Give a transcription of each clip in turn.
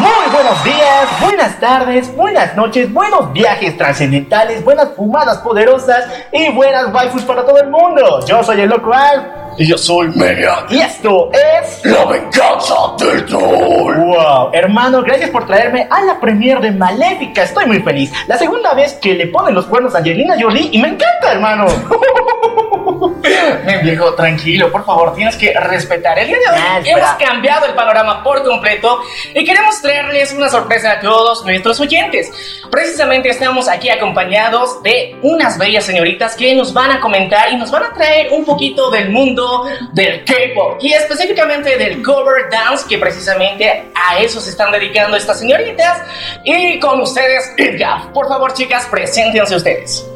Muy buenos días, buenas tardes, buenas noches, buenos viajes trascendentales, buenas fumadas poderosas y buenas waifus para todo el mundo. Yo soy el loco Alf Y yo soy Maniac. y esto es... La venganza del troll. Wow, hermano, gracias por traerme a la premiere de Maléfica. Estoy muy feliz. La segunda vez que le ponen los cuernos a Angelina Jolie y me encanta, hermano. Mi viejo, tranquilo, por favor, tienes que respetar. El día de hoy Ah, hemos cambiado el panorama por completo y queremos traerles una sorpresa a todos nuestros oyentes. Precisamente estamos aquí acompañados de unas bellas señoritas que nos van a comentar y nos van a traer un poquito del mundo del K-pop y específicamente del cover dance, que precisamente a eso se están dedicando estas señoritas. Y con ustedes, Idgaf. Por favor, chicas, preséntense ustedes.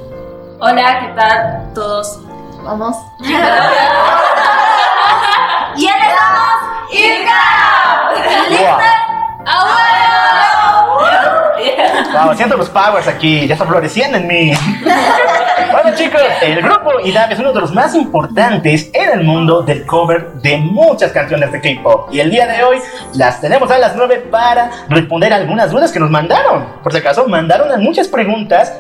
Hola, ¿qué tal todos? Vamos. y él estamos Irka. ¿Listas? ¡Abuelo! Wow, siento los powers aquí, ya están floreciendo en mí. bueno chicos, el grupo IDAM es uno de los más importantes en el mundo del cover de muchas canciones de K-pop. Y el día de hoy las tenemos a las 9 para responder algunas dudas que nos mandaron. Por si acaso, mandaron muchas preguntas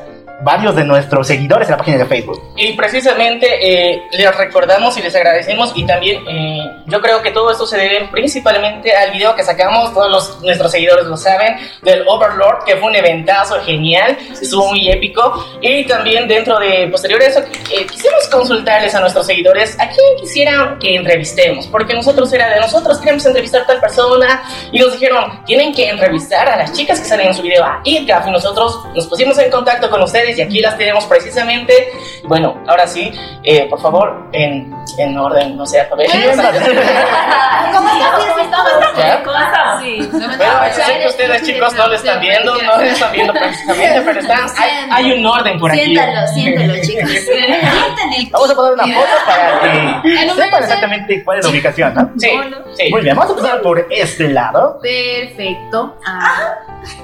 varios de nuestros seguidores en la página de Facebook. Y precisamente eh, les recordamos y les agradecemos y también eh, yo creo que todo esto se debe principalmente al video que sacamos, todos los, nuestros seguidores lo saben, del Overlord, que fue un eventazo genial, estuvo muy épico. Y también dentro de, posterior a eso, eh, quisimos consultarles a nuestros seguidores a quién quisieran que entrevistemos, porque nosotros era de nosotros queremos entrevistar a tal persona y nos dijeron, tienen que entrevistar a las chicas que salen en su video a IDGAF y nosotros nos pusimos en contacto con ustedes y aquí las tenemos precisamente. Bueno, ahora sí, eh, por favor, en, en orden, no sé, alfabético. ¿Cómo estás? ¿Cómo estás? ¿Ya? ¿Cómo estás? Sí. Bueno, sé que ustedes chicos no lo están viendo, no lo están viendo precisamente, pero están, hay, hay un orden por aquí. Siéntalo, siéntalo, chicos. Vamos a poner una foto para que sepan exactamente cuál es la ubicación, ¿no? Sí, sí. Muy bien, vamos a empezar por este lado. Perfecto. Ah,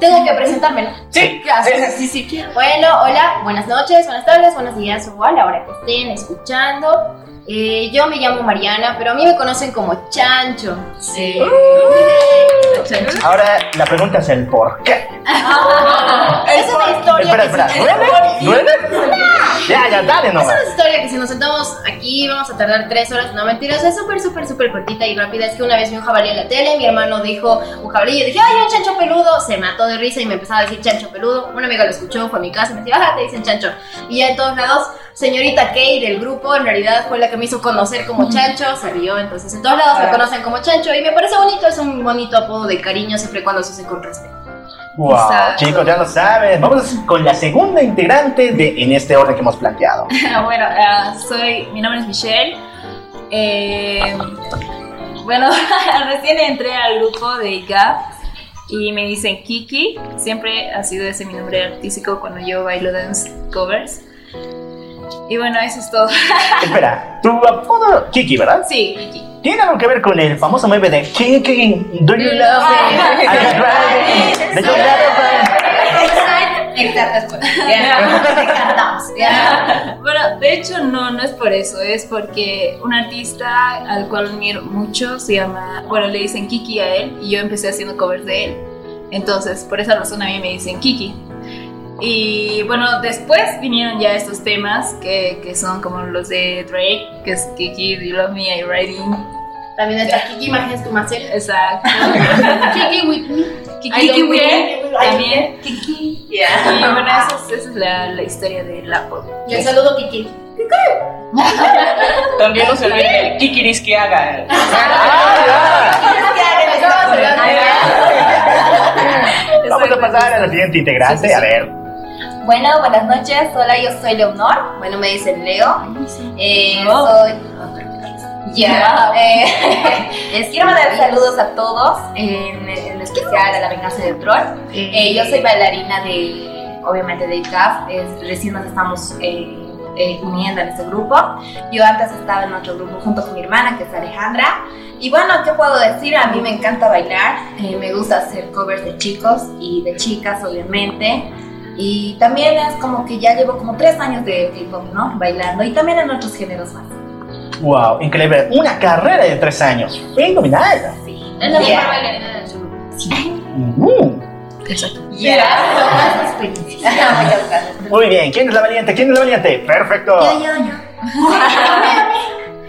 tengo que presentarme, ¿no? Sí, Gracias. Sí, sí. Bueno, hola, buenas noches, buenas tardes, buenos días o a la hora que estén escuchando. Eh, yo me llamo Mariana, pero a mí me conocen como Chancho. Sí. Chancho. Ahora la pregunta es el por qué. Es una historia Espera, que espera. Dale Es una historia que si nos sentamos aquí vamos a tardar tres horas, no mentiras, es súper, súper, súper cortita y rápida. Es que una vez vi un jabalí en la tele, mi hermano dijo un jabalí, y yo dije, ay, un chancho peludo, se mató de risa y me empezaba a decir chancho peludo. Una amiga lo escuchó, fue a mi casa y me decía, ah, te dicen chancho. Y ya en todos lados, señorita Kay del grupo, en realidad fue la que me hizo conocer como chancho, se rió, entonces en todos lados me conocen como chancho y me parece bonito, es un bonito apodo de cariño siempre cuando se use con respeto. Wow, Exacto. chicos, ya lo saben. Vamos con la segunda integrante de en este orden que hemos planteado. bueno, ah, soy, mi nombre es Michelle. Eh, bueno, recién entré al grupo de GAP y me dicen Kiki. Siempre ha sido ese mi nombre artístico cuando yo bailo dance covers. Y bueno, eso es todo. Espera, tu apodo Kiki, ¿verdad? Sí, Kiki. ¿Tiene algo que ver con el famoso meme de Kiki? Do you love me? I got Gallagher. Exacto, Ya, cantamos. Bueno, de hecho no, no es por eso, es porque un artista al cual admiro mucho se llama, bueno, le dicen Kiki a él y yo empecé haciendo covers de él. Entonces, por esa razón a mí me dicen Kiki. Y bueno, después vinieron ya estos temas que, que son como los de Drake, que es Kiki, Do You Love Me, I Riding. También está Kiki, imágenes tu Marcel. Exacto. Kiki with me. Kiki, with me, también. Kiki. Y bueno, esa es, esa es la, la historia de la pop. Y el saludo Kiki. También no se olviden el kikiris que haga. Vamos a pasar a la siguiente integrante. A ver. Bueno, buenas noches. Hola, yo soy Leonor. Bueno, me dicen Leo. Eh. Soy. Ya. eh, les quiero mandar saludos a todos, en, en especial a la venganza del troll. Eh, yo soy bailarina de, obviamente, de CAF. Es, recién nos estamos eh, eh, uniendo en este grupo. Yo antes estaba en otro grupo junto con mi hermana, que es Alejandra. Y bueno, ¿qué puedo decir? A mí me encanta bailar, eh, me gusta hacer covers de chicos y de chicas, obviamente. Y también es como que ya llevo como tres años de K-pop, ¿no? Bailando y también en otros géneros más. Wow, increíble. Una carrera de tres años. Fenomenal. Sí. Es la Yeah. mejor bailarina del sur. Mm. Yeah. Más experiencia. Muchas gracias. Muy bien, ¿quién es la valiente? ¿Quién es la valiente? Perfecto. Yo, yo, yo.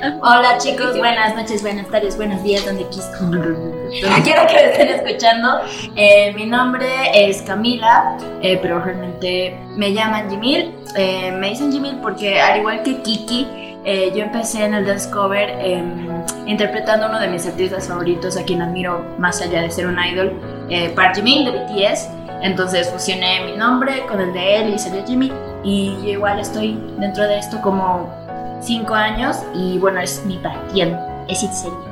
Hola chicos, buenas noches, buenas tardes, buenos días, donde, quiera que me estén escuchando. Eh, mi nombre es Camila, eh, pero realmente me llaman Jimil. Eh, me dicen Jimil porque al igual que Kiki, eh, yo empecé en el dance cover em, interpretando uno de mis artistas favoritos, a quien admiro más allá de ser un idol, Park Jimin de BTS. Entonces fusioné mi nombre con el de él y salió Jimmy. Y yo igual estoy dentro de esto como cinco años y bueno, es mi pasión, es serio.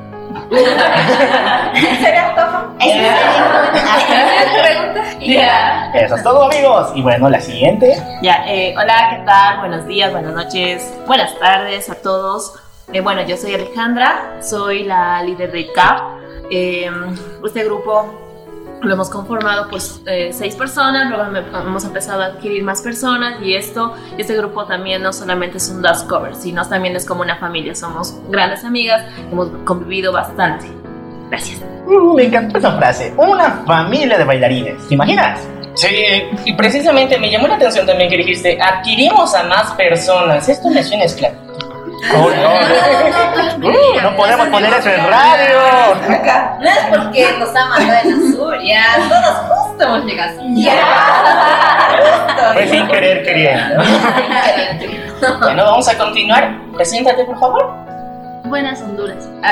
¿Sería todo? Eso es todo, amigos. Y bueno, la siguiente. Ya, eh, hola, ¿qué tal? Buenos días, buenas noches, buenas tardes a todos. Eh, bueno, yo soy Alejandra, soy la líder de CAP. Eh, este grupo lo hemos conformado pues eh, seis personas, luego hemos empezado a adquirir más personas y esto, este grupo también no solamente es un dance cover, sino también es como una familia, somos grandes amigas, hemos convivido bastante. Gracias. Uh, me encantó esa frase. Una familia de bailarines. ¿Te imaginas? Sí, y precisamente me llamó la atención también que dijiste, adquirimos a más personas. Esto me suena esclavo. Oh, no, Uh, no podemos poner eso en radio. Acá. No es porque nos ha mandado en azul, ya todos justo hemos llegado. Ya. Fue sin querer queriendo. Bueno, vamos a continuar. Preséntate, por favor. Buenas Honduras.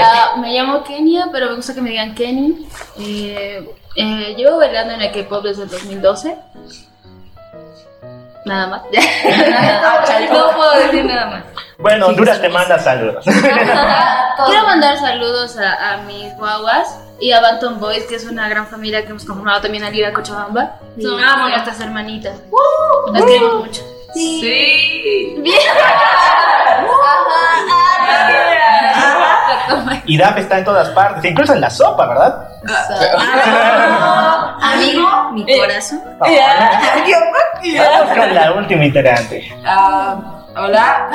Ah, me llamo Kenia, pero me gusta que me digan Kenny. Eh, eh, llevo bailando en el K-pop desde el 2012. Nada más. no puedo decir nada más. Bueno, Honduras te manda saludos. Quiero mandar saludos a, a mis guaguas y a Banton Boys, que es una gran familia que hemos conformado también al ir a Cochabamba. Son amo nuestras hermanitas. Las queremos mucho. Sí. Y DAP está en todas partes, incluso en la sopa, ¿verdad? Amigo, mi corazón. Vamos con la última integrante. Ah, hola.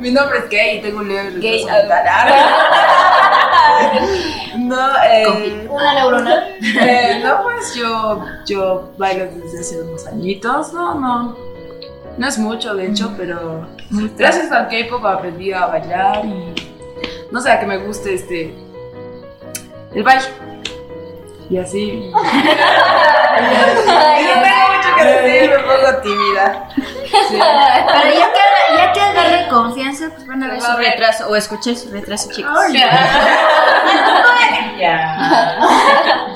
Mi nombre es Gay y tengo un libro Gay. No, eh, Una neurona. eh, no, pues yo, yo bailo desde hace unos añitos. No, no. No es mucho, de hecho, pero gracias al K-pop aprendí a bailar y no sé, a que me guste este. el baile. Y así. decir, me pongo tímida. Sí. Pero ya que, ya que agarre confianza, pues van a ver su retraso o escuché su retraso, chicos.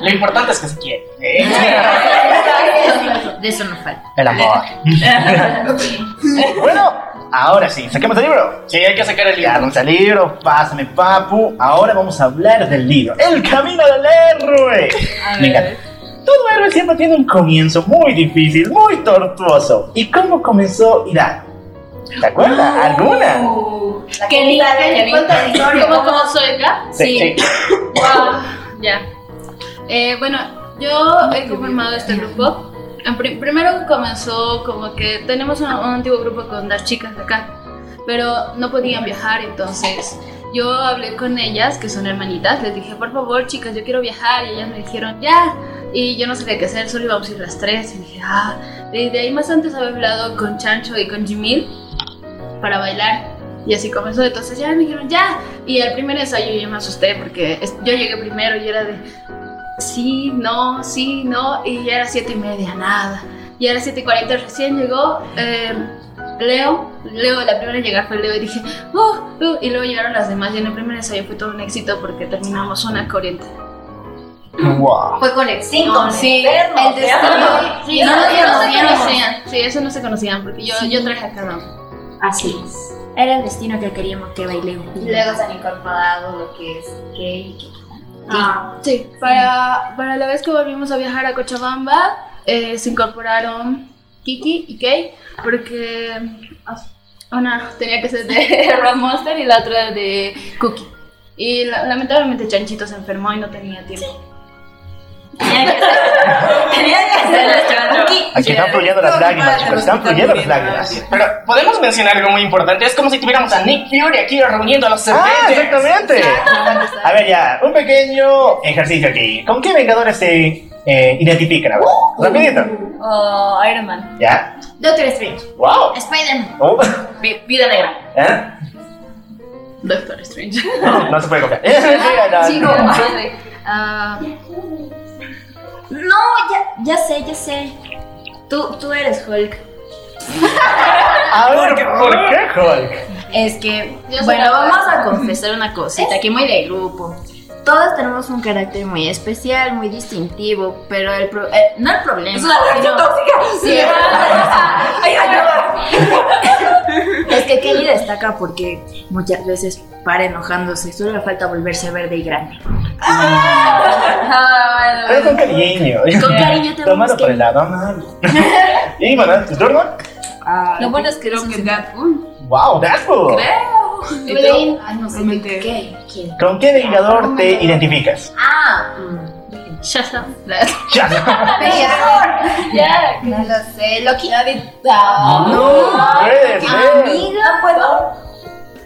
Lo importante es que se quiere. De eso no falta. El amor. bueno, ahora sí, saquemos el libro. Sí, hay que sacar el libro. al libro, pásame papu. Ahora vamos a hablar del libro. El camino del héroe. Me encanta. Todo héroe siempre tiene un comienzo muy difícil, muy tortuoso. ¿Y cómo comenzó Irán? ¿Te acuerdas? ¿Alguna? Kenny, Kenny, cuenta la historia. ¿Cómo, cómo soy acá? Sí, sí. Wow, ya. Eh, bueno, yo he conformado este grupo. Primero comenzó como que tenemos un, un antiguo grupo con las chicas de acá, pero no podían viajar, entonces yo hablé con ellas, que son hermanitas, les dije, por favor, chicas, yo quiero viajar, y ellas me dijeron, ya. Y yo no sabía qué hacer, solo íbamos a ir las tres, y dije, ah. Y de ahí más antes había hablado con Chancho y con Jimil para bailar. Y así comenzó, entonces ya me dijeron, ya. Y el primer ensayo yo me asusté porque yo llegué primero y era de, sí, no, sí, no. Y ya era siete y media, nada. Y era siete y cuarenta, recién llegó eh, Leo. Leo, la primera en llegar fue Leo y dije, oh, uh", y luego llegaron las demás. Y en el primer ensayo fue todo un éxito porque terminamos una corriente. Wow. Fue conexión. Sí, el destino. Sí, no, no, no se conocían. Sí, eso no se conocían porque yo, yo traje a cada uno. Así es. Era el destino que queríamos que bailemos. Y luego se han incorporado lo que es gay. Ah, Sí, para, para la vez que volvimos a viajar a Cochabamba, eh, se incorporaron Kiki y Kay porque ah, una tenía que ser de Red Monster y la otra de Cookie. Y la- lamentablemente Chanchito se enfermó y no tenía tiempo. Tenía que ser- tenía que nuestro Cookie. Aquí están fluyendo las lágrimas, chicos. Están fluyendo las lágrimas. Pero podemos mencionar algo muy importante. Es como si tuviéramos a Nick Fury aquí reuniendo a los Ah, Avengers. exactamente. A ver, ya, un pequeño ejercicio aquí. ¿Con qué Vengadores se eh, identifican? A ver, rapidito. Oh, Iron Man. ¿Ya? Doctor Strange. ¡Wow! Spider-Man. Oh, Vi- Vida negra. ¿eh? Doctor Strange. No, no se puede copiar. Sí, no. Ah, No, ya, ya sé, ya sé. Tú, tú eres Hulk. A ver, ¿por qué Hulk? Es que, bueno, vamos a confesar una cosita, aquí muy de grupo. Todos tenemos un carácter muy especial, muy distintivo, pero el pro- eh, no el problema. sino- Sí, Ay, ayuda. es que Kelly destaca porque muchas veces para enojándose, solo le falta volverse verde y grande. Pero con cariño. Con cariño te vamos por el lado amable. Y, Manuel, ¿tu turno? Ah, Lo bueno es que que se- Deadpool. ¡Wow, Deadpool! No. ¿Quién? ¿Con qué Vengador te identificas? Ah, Shazam. Ya. Vengador. Ya. No lo sé. Loki. No, puede ser. Amiga, puedo.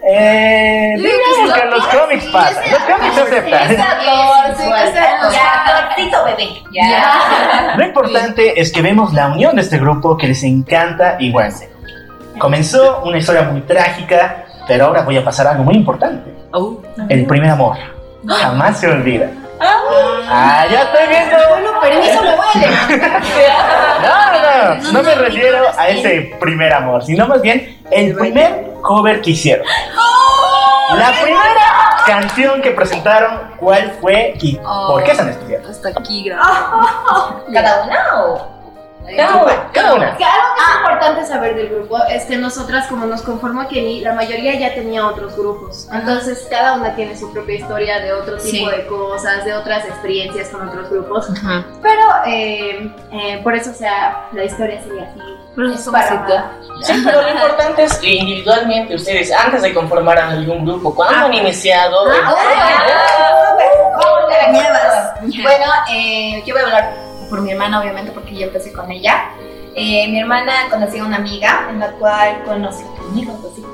Eh, digamos que en los cómics pasa. Los cómics se aceptan. Ya, bebé. Ya. Lo importante es que vemos la unión de este grupo que les encanta y bueno. Comenzó una historia muy trágica, pero ahora voy a pasar a algo muy importante. El primer amor. Jamás se olvida. Ah, ya estoy viendo. Permiso, me voy a leer. No, no, no me refiero a ese primer amor, sino más bien el primer cover que hicieron. La primera canción que presentaron, ¿cuál fue y por qué se han estudiado? Hasta aquí grabamos. ¿Cada una o...? Cada una, cada una. Que algo que es importante saber del grupo es que nosotras, como nos conformó Kelly, la mayoría ya tenía otros grupos. Entonces, cada una tiene su propia historia de otro tipo Sí. de cosas, de otras experiencias con otros grupos. Pero, eh, eh, por eso, o sea, la historia sería así. Por eso Es para-. Sí, pero lo importante es que individualmente ustedes, antes de conformar a algún grupo, cuando han iniciado, Bueno, eh, yo voy a hablar por mi hermana, obviamente, porque yo empecé con ella. Eh, mi hermana conocía a una amiga en la cual conoció a amigos, así.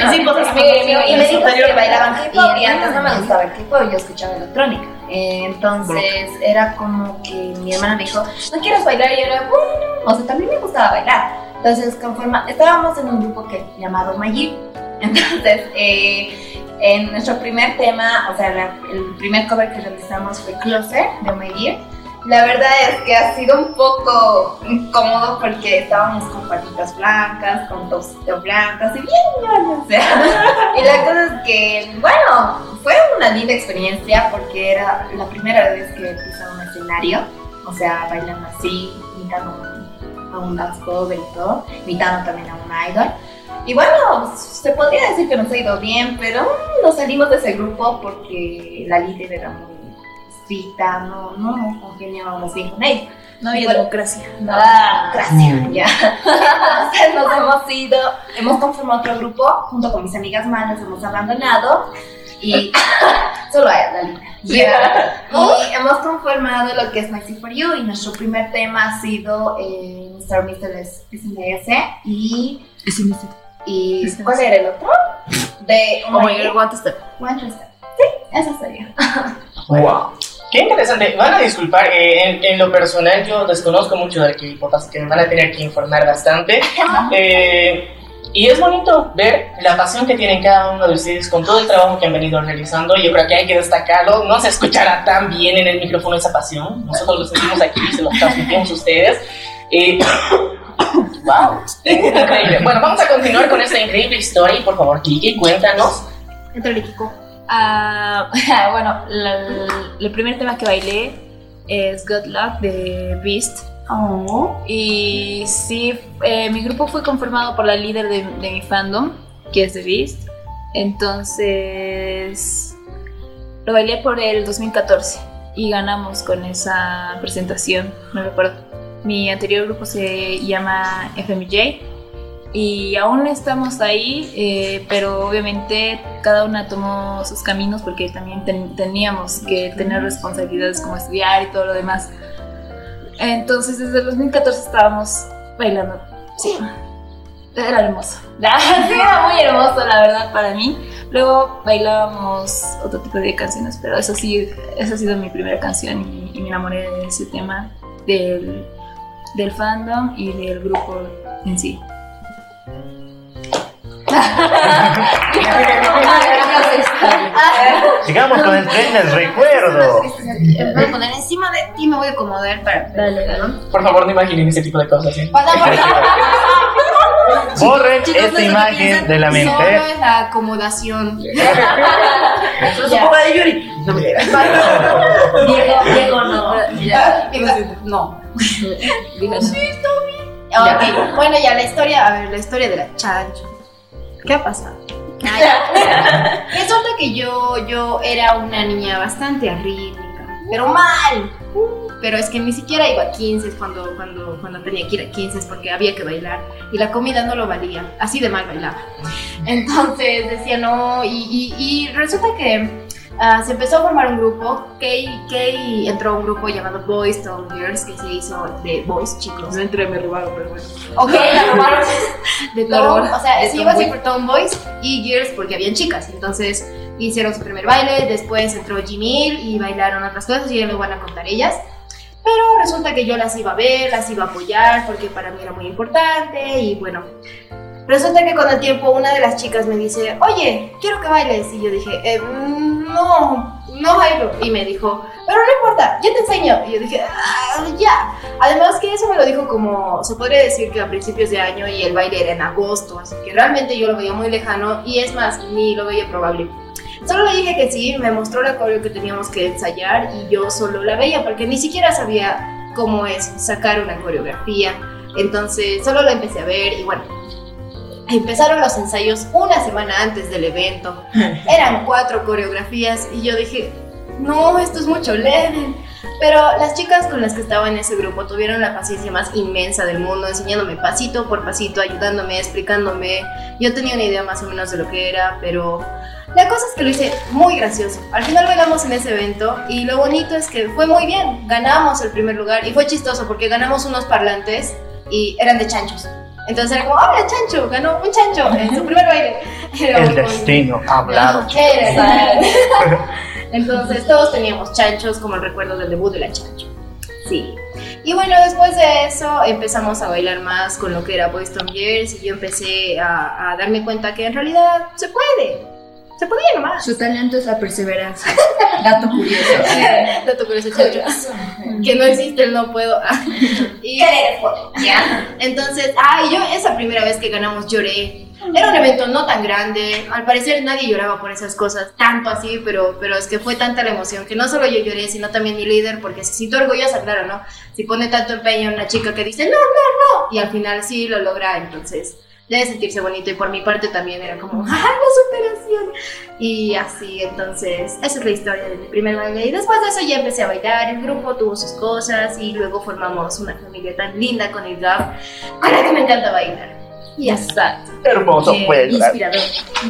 Así, pues, amiga y y me dijo que bailaban K-pop y antes no me gustaba el K-pop, yo escuchaba electrónica. Eh, entonces era como que mi hermana me dijo, ¿no quieres bailar? Y yo era, bueno, o sea, también me gustaba bailar. Entonces, conforme estábamos en un grupo que llamado Mayir. Entonces, eh, en nuestro primer tema, o sea, la- el primer cover que realizamos fue Closer de Mayir. La verdad es que ha sido un poco incómodo porque estábamos con patitas blancas, con tocitos blancas y bien ñoños, o sea. Y la cosa es que, bueno, fue una linda experiencia porque era la primera vez que pisaba un escenario, o sea, bailando así, imitando a un dance cover y todo, imitando también a un idol. Y bueno, se podría decir que nos ha ido bien, pero nos salimos de ese grupo porque la líder era muy estricta, no, no congeniábamos bien con ella. No había Bueno, democracia. Ah, gracias, ya. Entonces nos hemos ido, hemos conformado otro grupo junto con mis amigas más, nos hemos abandonado y solo hay la línea. Ya. Y hemos conformado lo que es Maxi for You y nuestro primer tema ha sido eh, Mr. Mr. SMS y, y ¿cuál era el otro? De Oh my god, is that? One Step. Sí, eso sería. Wow. Qué interesante. Van a disculpar, eh, en, en lo personal yo desconozco mucho del K-pop, así que me van a tener que informar bastante. Eh, y es bonito ver la pasión que tienen cada uno de ustedes con todo el trabajo que han venido realizando. Yo creo que hay que destacarlo. No se escuchará tan bien en el micrófono esa pasión. Nosotros lo sentimos aquí y se lo transmitimos a ustedes. Eh, ¡Wow! Increíble. Bueno, vamos a continuar con esta increíble historia. Por favor, Kiki, cuéntanos. Entra el equipo. Ah, bueno, el primer tema que bailé es Good Luck de Beast. Y sí, eh, mi grupo fue conformado por la líder de, de mi fandom, que es The Beast. Entonces, lo bailé por el 2014 y ganamos con esa presentación, no recuerdo. Mi anterior grupo se llama FMJ y aún estamos ahí, eh, pero obviamente cada una tomó sus caminos porque también ten- teníamos que tener responsabilidades como estudiar y todo lo demás. Entonces desde el 2014 estábamos bailando. Sí, era hermoso. Sí, era muy hermoso la verdad para mí. Luego bailábamos otro tipo de canciones, pero eso sí, esa ha sido mi primera canción y, y me enamoré de ese tema, del, del fandom y del grupo en sí. Sigamos con el tren del recuerdo. Me voy a poner encima de ti, me voy a acomodar para. Dale. ¿no? Por favor, no imaginen ese tipo de cosas. ¿eh? Pasamos. Borren Chicos, no esta imagen de la Solo mente. es la acomodación. Eso es un poco de Yuri. No me digas. Diego, Diego no. Ya, No. Ok, bueno, ya la historia, a ver, la historia de la chancho. ¿Qué ha pasado? Ya. Resulta que yo, yo era una niña bastante arrítmica, pero mal. Pero es que ni siquiera iba a 15 cuando, cuando, cuando tenía que ir a 15 porque había que bailar y la comida no lo valía, así de mal bailaba. Entonces decía no, y, y- y resulta que ah, se empezó a formar un grupo. Kay, Kay entró a un grupo llamado Boys Town Girls que se hizo de boys chicos. No entré, me robaron, pero bueno. Ok, la robaron de robaron. O sea, se Tom iba siempre Tomboys y Girls porque habían chicas. Entonces hicieron su primer baile, después entró Jimil y bailaron otras cosas y ya lo van a contar ellas. Pero resulta que yo las iba a ver, las iba a apoyar porque para mí era muy importante y bueno. Resulta que con el tiempo una de las chicas me dice, oye, quiero que bailes. Y yo dije, "Eh, no, no bailo. Y me dijo, pero no importa, yo te enseño. Y yo dije, "Ah, ya. Además que eso me lo dijo como, se podría decir que a principios de año y el baile era en agosto, así que realmente yo lo veía muy lejano y es más, ni lo veía probable. Solo le dije que sí, me mostró la coreo que teníamos que ensayar y yo solo la veía porque ni siquiera sabía cómo es sacar una coreografía. Entonces solo la empecé a ver y bueno, empezaron los ensayos una semana antes del evento. Eran cuatro coreografías y yo dije, no, esto es mucho level. Pero las chicas con las que estaba en ese grupo tuvieron la paciencia más inmensa del mundo, enseñándome pasito por pasito, ayudándome, explicándome. Yo tenía una idea más o menos de lo que era, pero la cosa es que lo hice muy gracioso. Al final bailamos en ese evento y lo bonito es que fue muy bien. Ganamos el primer lugar y fue chistoso porque ganamos unos parlantes y eran de chanchos. Entonces era como, ¡hola, chancho! Ganó un chancho en su primer baile. El destino ha hablado. Entonces todos teníamos chanchos como el recuerdo del debut de la chancho. Sí. Y bueno, después de eso empezamos a bailar más con lo que era Boys Tom Years y yo empecé a, a darme cuenta que en realidad se puede. Se podía nomás. Su talento es la perseverancia. Dato curioso. Dato curioso, chanchos. Que no existe el no puedo. y, ¿Ya? Entonces, ay, yo esa primera vez que ganamos lloré. Era un evento no tan grande, al parecer nadie lloraba por esas cosas, tanto así, pero, pero es que fue tanta la emoción que no solo yo lloré, sino también mi líder, porque se sintió orgullosa, claro, ¿no? Si pone tanto empeño una chica que dice, no, no, no, y al final sí lo logra, entonces debe sentirse bonito y por mi parte también era como, ¡ay, la superación! Y así, entonces, esa es la historia de mi primer baile. Y después de eso ya empecé a bailar, el grupo tuvo sus cosas y luego formamos una familia tan linda con el GAP, con la que me encanta bailar. Y ya está. Hermoso Eh. ¿verdad? Inspirador.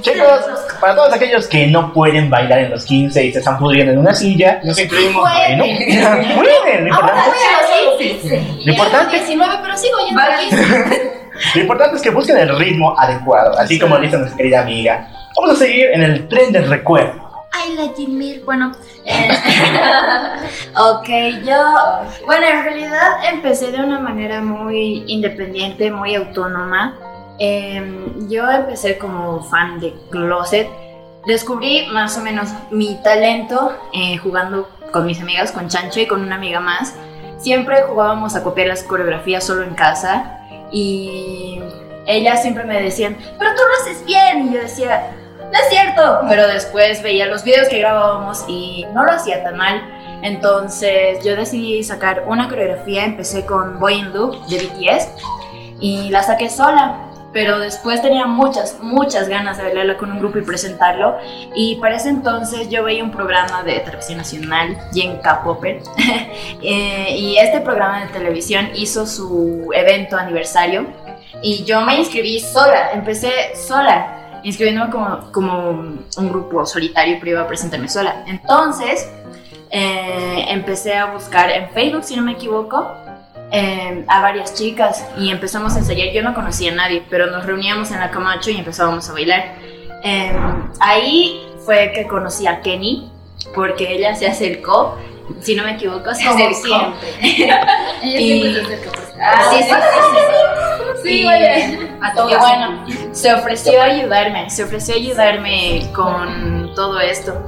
Chicos, para todos aquellos que no pueden bailar en los 15 y se están pudriendo en una silla, Nos incluimos. Bueno, pueden. Lo Ahora importante, voy a los 15. Lo importante- 19, pero sigo yendo a 15. Lo importante es que busquen el ritmo adecuado, así como dice nuestra querida amiga. Vamos a seguir en el tren del recuerdo. Ay, la Jimmy. Bueno, eh, ok, yo. Bueno, en realidad empecé de una manera muy independiente, muy autónoma. Em, yo empecé como fan de Closet. Descubrí más o menos mi talento eh, jugando con mis amigas, con Chancho y con una amiga más. Siempre jugábamos a copiar las coreografías solo en casa y ellas siempre me decían, pero tú lo haces bien. Y yo decía, no es cierto. Pero después veía los videos que grabábamos y no lo hacía tan mal. Entonces yo decidí sacar una coreografía. Empecé con Boy in Loop de BTS y la saqué sola. Pero después tenía muchas, muchas ganas de bailarla con un grupo y presentarlo. Y para ese entonces yo veía un programa de televisión nacional, Jen K-Popper, eh, y este programa de televisión hizo su evento aniversario y yo me inscribí sola, empecé sola, inscribiéndome como, como un grupo solitario, pero iba a presentarme sola. Entonces, eh, empecé a buscar en Facebook, si no me equivoco, eh, a varias chicas y empezamos a ensayar. Yo no conocía a nadie, pero nos reuníamos en la Camacho y empezábamos a bailar. Eh, ahí fue que conocí a Kenny, porque ella se acercó, si no me equivoco, se Como siempre. Y- Ah, sí, sí, sí, sí, sí. Sí, Y- vaya. A y todas. bueno, se ofreció a ayudarme, se ofreció a ayudarme con todo esto.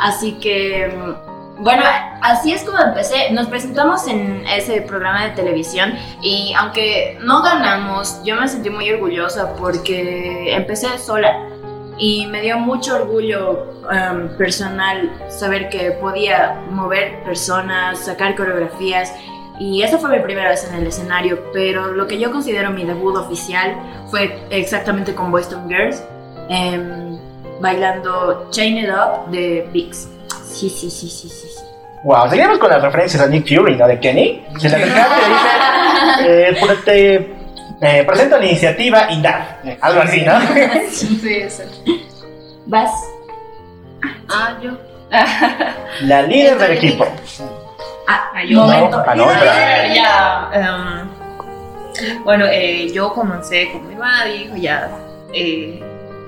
Así que, mm, bueno, así es como empecé. Nos presentamos en ese programa de televisión y aunque no ganamos, yo me sentí muy orgullosa porque empecé sola y me dio mucho orgullo em, personal saber que podía mover personas, sacar coreografías y esa fue mi primera vez en el escenario, pero lo que yo considero mi debut oficial fue exactamente con Boston Girls, em, bailando Chain It Up de Biggs. Sí, sí, sí, sí, sí. Wow, seguimos con las referencias a Nick Fury, ¿no? De Kenny. Se le acercaba y le dice, eh, te eh, presento la iniciativa INDAF. Eh, Algo así, ¿no? Sí, eso. ¿Vas? Ah, yo. La líder del equipo. Ah, yo. momento. Ah, no, espera. ya, bueno, eh, yo comencé con mi madre, dijo ya, eh,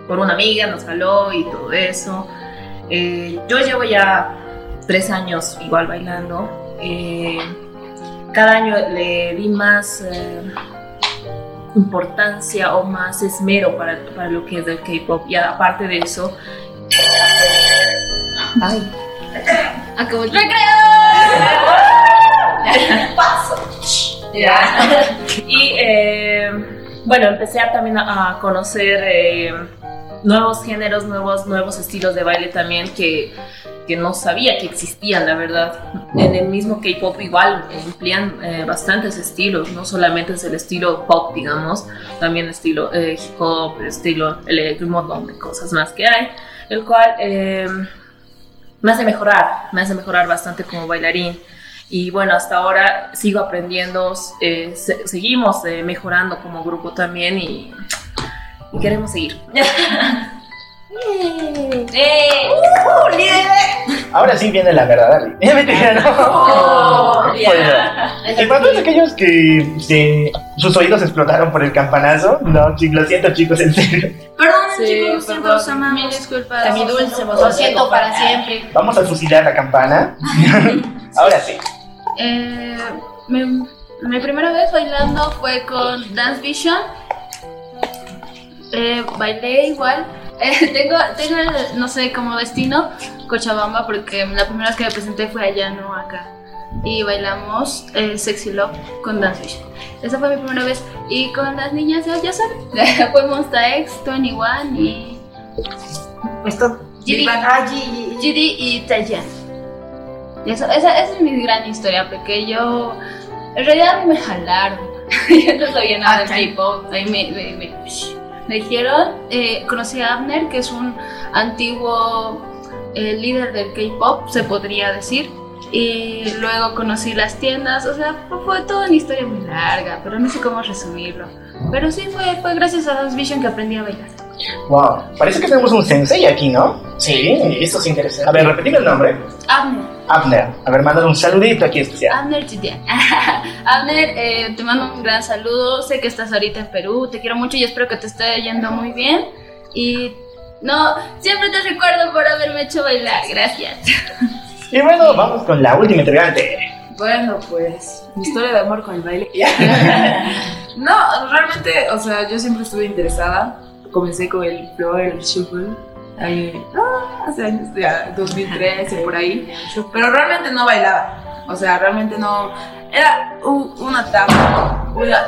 por una amiga nos jaló y todo eso. Eh, yo llevo ya tres años igual bailando. Eh, cada año le di más eh, importancia o más esmero para, para lo que es el K-pop. Y aparte de eso, ay, Acabó el Y eh, bueno, empecé a también a, a conocer eh, nuevos géneros, nuevos, nuevos estilos de baile también que, que no sabía que existían, la verdad. En el mismo K-pop igual emplean eh, bastantes estilos, no solamente es el estilo pop, digamos, también estilo eh, hip hop, estilo electro, un montón de cosas más que hay, el cual eh, me hace mejorar, me hace mejorar bastante como bailarín. Y bueno, hasta ahora sigo aprendiendo, eh, se- seguimos eh, mejorando como grupo también y, y queremos seguir. Ahora sí viene la me dijeron, no. Oh, Bueno, y para todos aquellos que se- sus oídos explotaron por el campanazo, no, lo siento, chicos, en serio. Perdón, Sí, chicos, siempre perdón. los amamos. Mil disculpas. Cami Dulce, vos Lo siento para siempre. Vamos a fusilar la campana. Ahora sí. Eh, mi, mi primera vez bailando fue con Dance Vision. Eh, bailé igual. Eh, tengo, tengo el, no sé, como destino Cochabamba porque la primera vez que me presenté fue allá, no acá. Y bailamos eh, Sexy Love con Dance Vision. Esa fue mi primera vez. Y con las niñas, ya, ya saben, fue Monsta X, 21 y Esto. Ah. GD y Taeyeon. Y eso- esa, esa es mi gran historia, porque yo. En realidad a mí me jalaron. yo no sabía nada Ok. del K-pop. Ahí me, me, me, me dijeron. eh, conocí a Abner, que es un antiguo eh, líder del K-pop, se podría decir. Y luego conocí las tiendas, o sea, fue toda una historia muy larga, pero no sé cómo resumirlo. Pero sí, fue, fue gracias a Dance Vision que aprendí a bailar. Wow, parece que tenemos un sensei aquí, ¿no? Sí, esto es interesante. A ver, repetime el nombre. Abner. Abner. A ver, mándale un saludito aquí especial. Abner Chidian. Abner, eh, te mando un gran saludo. Sé que estás ahorita en Perú. Te quiero mucho y espero que te esté yendo muy bien. Y no, siempre te recuerdo por haberme hecho bailar. Gracias. Y bueno, vamos con la última interrogante. Bueno, pues mi historia de amor con el baile. no, realmente, o sea, yo siempre estuve interesada. Comencé con el floor, el shuffle, ahí, ah, hace años, ya, 2013, por ahí. Pero realmente no bailaba. O sea, realmente no. Era una tabla, una,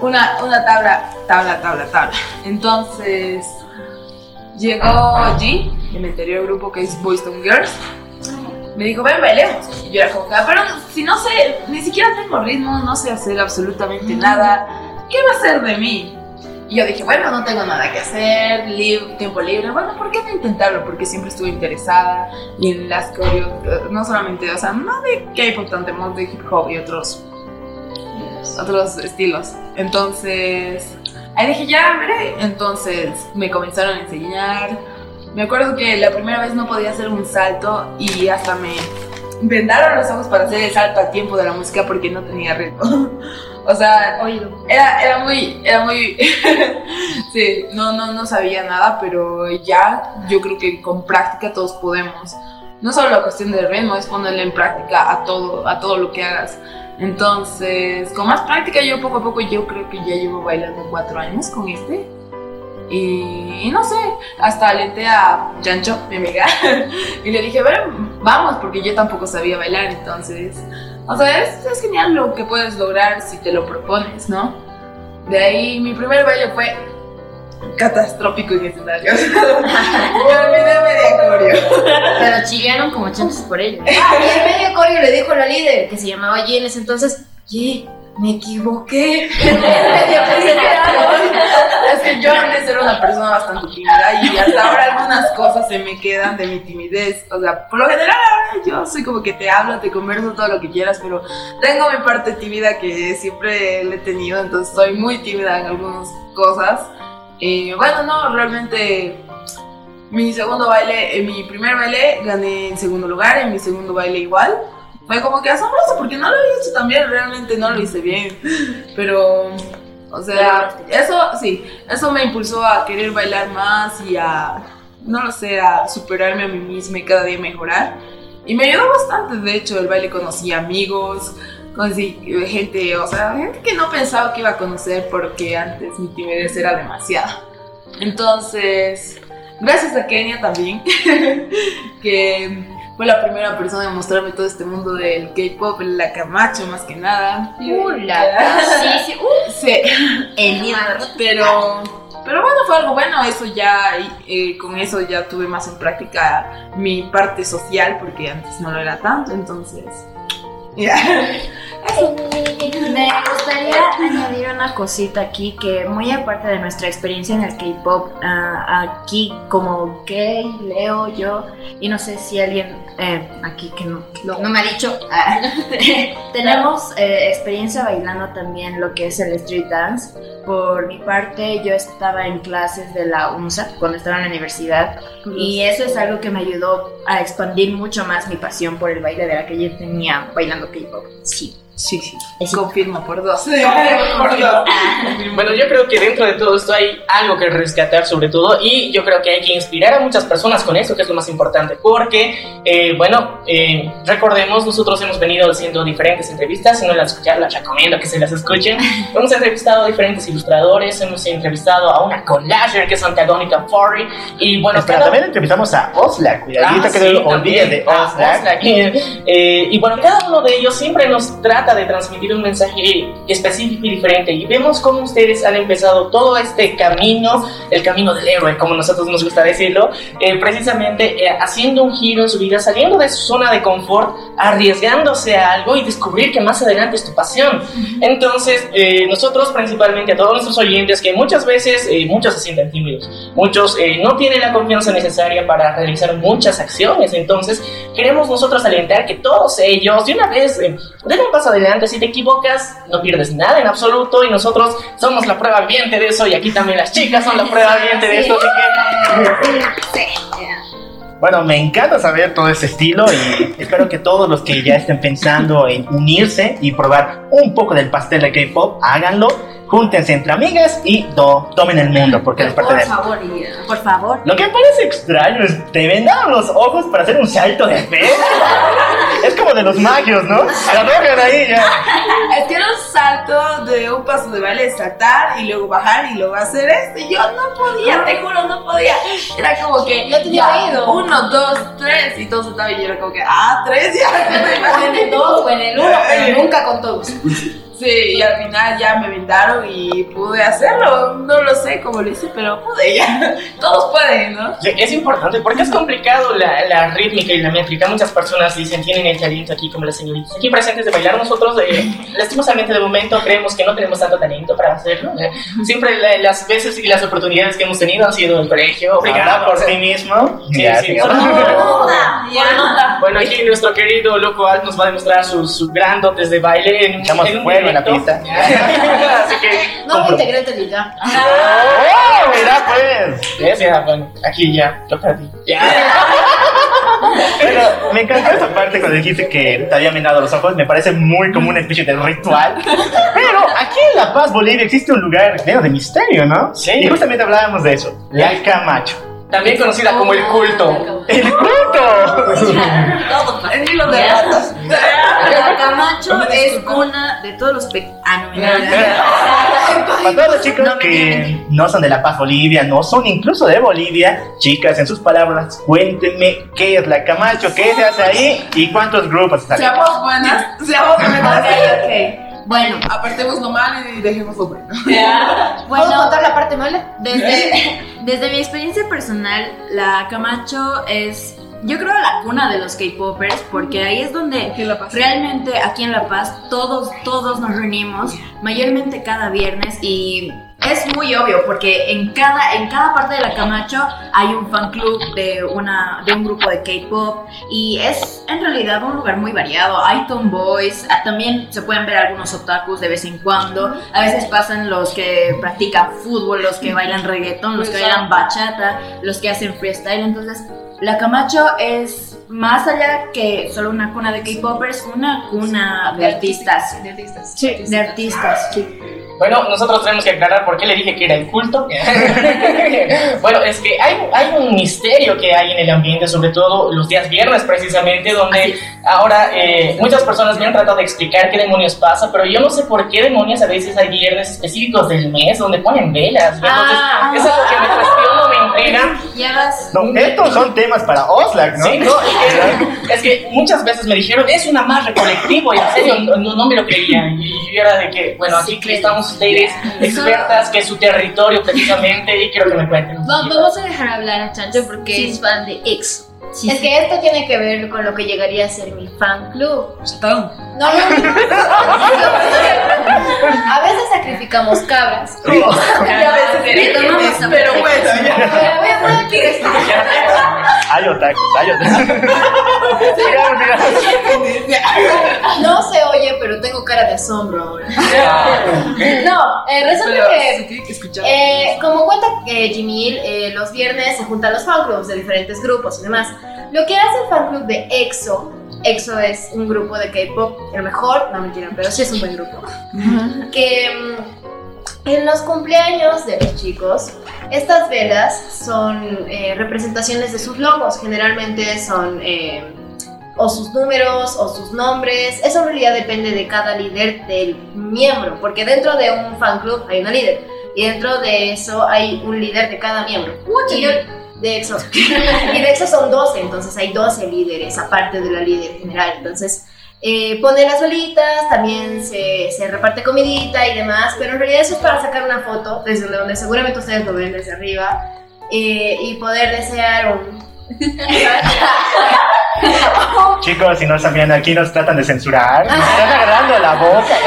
una, una tabla, tabla, tabla, tabla. Entonces, llegó G, de mi anterior grupo que es Boyston Girls me dijo, ven, bailemos. Y yo era como, "Ah, pero si no sé, ni siquiera tengo ritmo, no sé hacer absolutamente nada, ¿qué va a hacer de mí? Y yo dije, bueno, no tengo nada que hacer, lib- tiempo libre, bueno, ¿por qué no intentarlo? Porque siempre estuve interesada y en las coreos, eh, no solamente, o sea, no de K-pop tanto, más de hip hop y otros, otros estilos. Entonces, ahí dije, ya, veré. Entonces me comenzaron a enseñar. Me acuerdo que la primera vez no podía hacer un salto y hasta me vendaron los ojos para hacer el salto a tiempo de la música porque no tenía ritmo. O sea, Oído. era, era muy, era muy, sí, no, no, no sabía nada, pero ya yo creo que con práctica todos podemos. No solo la cuestión del ritmo, es ponerle en práctica a todo, a todo lo que hagas. Entonces, con más práctica yo poco a poco, yo creo que ya llevo bailando cuatro años con este. Y, y no sé, hasta alenté a Chancho, mi amiga, y le dije, bueno, vamos, porque yo tampoco sabía bailar, entonces, o sea, es, es genial lo que puedes lograr si te lo propones, ¿no? De ahí mi primer baile fue catastrófico en escenarios. Me olvidé media coreo. Pero chillaron como chances por ello. Ah, y en medio coreo le dijo la líder, que se llamaba G en ese entonces, G, me equivoqué. Es que yo antes era una persona bastante tímida y hasta ahora algunas cosas se me quedan de mi timidez. O sea, por lo general ahora yo soy como que te hablo, te converso todo lo que quieras, pero tengo mi parte tímida que siempre la he tenido, entonces soy muy tímida en algunas cosas. Y bueno, no, realmente mi segundo baile, en mi primer baile gané en segundo lugar, en mi segundo baile igual. Como que asombroso porque no lo había hecho tan bien, realmente no lo hice bien. Pero, o sea, eso sí, eso me impulsó a querer bailar más y a, no lo sé, a superarme a mí misma y cada día mejorar. Y me ayudó bastante, de hecho, el baile conocí amigos, conocí gente, o sea, gente que no pensaba que iba a conocer porque antes mi timidez era demasiada. Entonces, gracias a Kenia también, que fue la primera persona en mostrarme todo este mundo del K-pop, la Camacho más que nada. Hola. Sí, sí, uh, Sí, el pero, pero bueno, fue algo bueno, eso ya, eh, con eso ya tuve más en práctica mi parte social, porque antes no lo era tanto, entonces, ya. Me gustaría añadir una cosita aquí que muy aparte de nuestra experiencia en el K-pop, ah, aquí como gay, Leo, yo, y no sé si alguien eh, aquí que no, no me ha dicho, ah, tenemos eh, experiencia bailando también lo que es el street dance. Por mi parte, yo estaba en clases de la UNSA cuando estaba en la universidad y eso es algo que me ayudó a expandir mucho más mi pasión por el baile de la que yo tenía bailando K-pop. Sí. Sí, sí, confirmo por dos. por dos. Bueno, yo creo que dentro de todo esto hay algo que rescatar sobre todo y yo creo que hay que inspirar a muchas personas con eso, que es lo más importante, porque, eh, bueno, eh, recordemos, nosotros hemos venido haciendo diferentes entrevistas, si no las escucharon, las recomiendo que se las escuchen. hemos entrevistado a diferentes ilustradores, hemos entrevistado a una collager que es Antagónica Furry y bueno, Espera, cada- también entrevistamos a Oslak, cuidadito Ah, que sí, no de Ah, Oslak. Oxlack. Eh, y bueno, cada uno de ellos siempre nos trata de transmitir un mensaje específico y diferente. Y vemos cómo ustedes han empezado todo este camino, el camino del héroe, como nosotros nos gusta decirlo, eh, precisamente eh, haciendo un giro en su vida, saliendo de su zona de confort, arriesgándose a algo y descubrir que más adelante es tu pasión. Entonces, eh, nosotros principalmente a todos nuestros oyentes, que muchas veces eh, muchos se sienten tímidos, muchos eh, no tienen la confianza necesaria para realizar muchas acciones. Entonces, queremos nosotros alentar que todos ellos, de una vez, eh, den un paso adelante. Si te equivocas, no pierdes nada en absoluto. Y nosotros somos la prueba viviente de eso. Y aquí también las chicas son la prueba viviente de eso. Así que, Bueno, me encanta saber todo ese estilo y espero que todos los que ya estén pensando en unirse y probar un poco del pastel de K-pop, háganlo. Júntense entre amigas y do- tomen el mundo porque les Por pertenece. favor, Ida, por favor. Lo que me parece extraño es te vendaron los ojos para hacer un salto de fe. es como de los magios, ¿no? Agarran ahí ya. Es que era un salto de un paso de baile, saltar y luego bajar y luego hacer esto. Y yo no podía, te juro, no podía. Era como que. No tenía ya, oído. Uno, dos, tres. Y todos estaban y yo era como que, ah, tres ya. O en el dos o en el uno, pero nunca con todos. Sí, y al final ya me vendaron y pude hacerlo. No lo sé cómo lo hice, pero pude ya. Todos pueden, ¿no? Es importante porque es complicado la, la rítmica y la métrica. Muchas personas dicen tienen el talento aquí como las señoritas aquí presentes de bailar. Nosotros, eh, lastimosamente, de momento creemos que no tenemos tanto talento para hacerlo. Eh, Siempre la- las veces y las oportunidades que hemos tenido han sido en el colegio. Habla por sí mismo. Sí, Ya, sí, por nota. Bueno, aquí nuestro querido Loco Alt nos va a demostrar sus, sus gran dotes de baile en, en un en la pista. Así que, No, compro- integrante del ya. ¡Oh, mira pues! Ya, bueno, aquí ya, toca a ti. Ya. Pero me encantó esta parte cuando dijiste que te habían vendado los ojos. Me parece muy como una especie de ritual. Pero aquí en La Paz, Bolivia, existe un lugar lleno de misterio, ¿no? Sí. Y justamente hablábamos de eso. La Camacho. También conocida como el culto. ¡El culto! Todo pasa. El hilo de ratas. La Camacho es una de todos los pe... Ah, no, me Para todos los chicos que no son de La Paz, Bolivia, no son incluso de Bolivia, chicas, en sus palabras, cuéntenme qué es la Camacho, qué se hace ahí y cuántos grupos salen. Seamos buenas, seamos buenas. Ok, ok. Bueno, Apartemos lo malo y dejemos lo bueno. ¿Puedo bueno, contar la parte mala? desde, desde mi experiencia personal, la Camacho es, yo creo, la cuna de los K-popers, porque ahí es donde Aquí en La Paz. realmente aquí en La Paz todos, todos nos reunimos, mayormente cada viernes y es muy obvio porque en cada, en cada parte de la Camacho hay un fan club de, una, de un grupo de K-pop y es en realidad un lugar muy variado. Hay tomboys, ah, también se pueden ver algunos otakus de vez en cuando. A veces pasan los que practican fútbol, los que bailan reggaeton, los que bailan bachata, los que hacen freestyle. Entonces, la Camacho es más allá que solo una cuna de K-popers, una cuna de artistas. De artistas. Sí, de artistas. Bueno, nosotros tenemos que aclarar por qué le dije que era el culto. bueno, es que hay, hay un misterio que hay en el ambiente, sobre todo los días viernes precisamente, donde Así ahora eh, muchas personas me han tratado de explicar qué demonios pasa, pero yo no sé por qué demonios a veces hay viernes específicos del mes donde ponen velas. Entonces, Ah. es algo que me cuestiono, Llevas. No, estos son temas para Oslak, ¿no? Sí, no, es que, es que muchas veces me dijeron, es un amarre colectivo, y en serio, no, no- me lo creía. Y yo era de que, bueno, aquí que estamos ustedes, expertas, que es su territorio precisamente, y quiero que me cuenten. Va- vamos a dejar hablar a Chancho porque Sí. es fan de EXO. Sí, es sí. que esto tiene que ver con lo que llegaría a ser mi fan club. Stone. No, no. a veces sacrificamos cabras. Y a veces Retomamos queremos, pero bueno, ya. Pero voy a poner aquí esto. Hay otakus, hay otakus. Sigamos, sigamos. No se oye, pero tengo cara de asombro ahora. No, eh, resulta Pero que. Eh, como cuenta eh, Jimmy, eh, los viernes se juntan los fan clubs de diferentes grupos y demás. Lo que hace el fan club de EXO, EXO es un grupo de K-pop, el mejor, no mentira, pero sí es un buen grupo. Que mm, en los cumpleaños de los chicos, estas velas son eh, representaciones de sus logos, generalmente son. eh, o sus números o sus nombres. Eso en realidad depende de cada líder del miembro, porque dentro de un fan club hay una líder y dentro de eso hay un líder de cada miembro. Y de EXO. y de EXO son 12, entonces hay 12 líderes aparte de la líder general. Entonces eh, ponen las velitas, también se, se reparte comidita y demás, pero en realidad eso es para sacar una foto desde donde seguramente ustedes lo ven desde arriba eh, y poder desear un... Chicos, si no viendo aquí, nos tratan de censurar. Nos están agarrando la boca.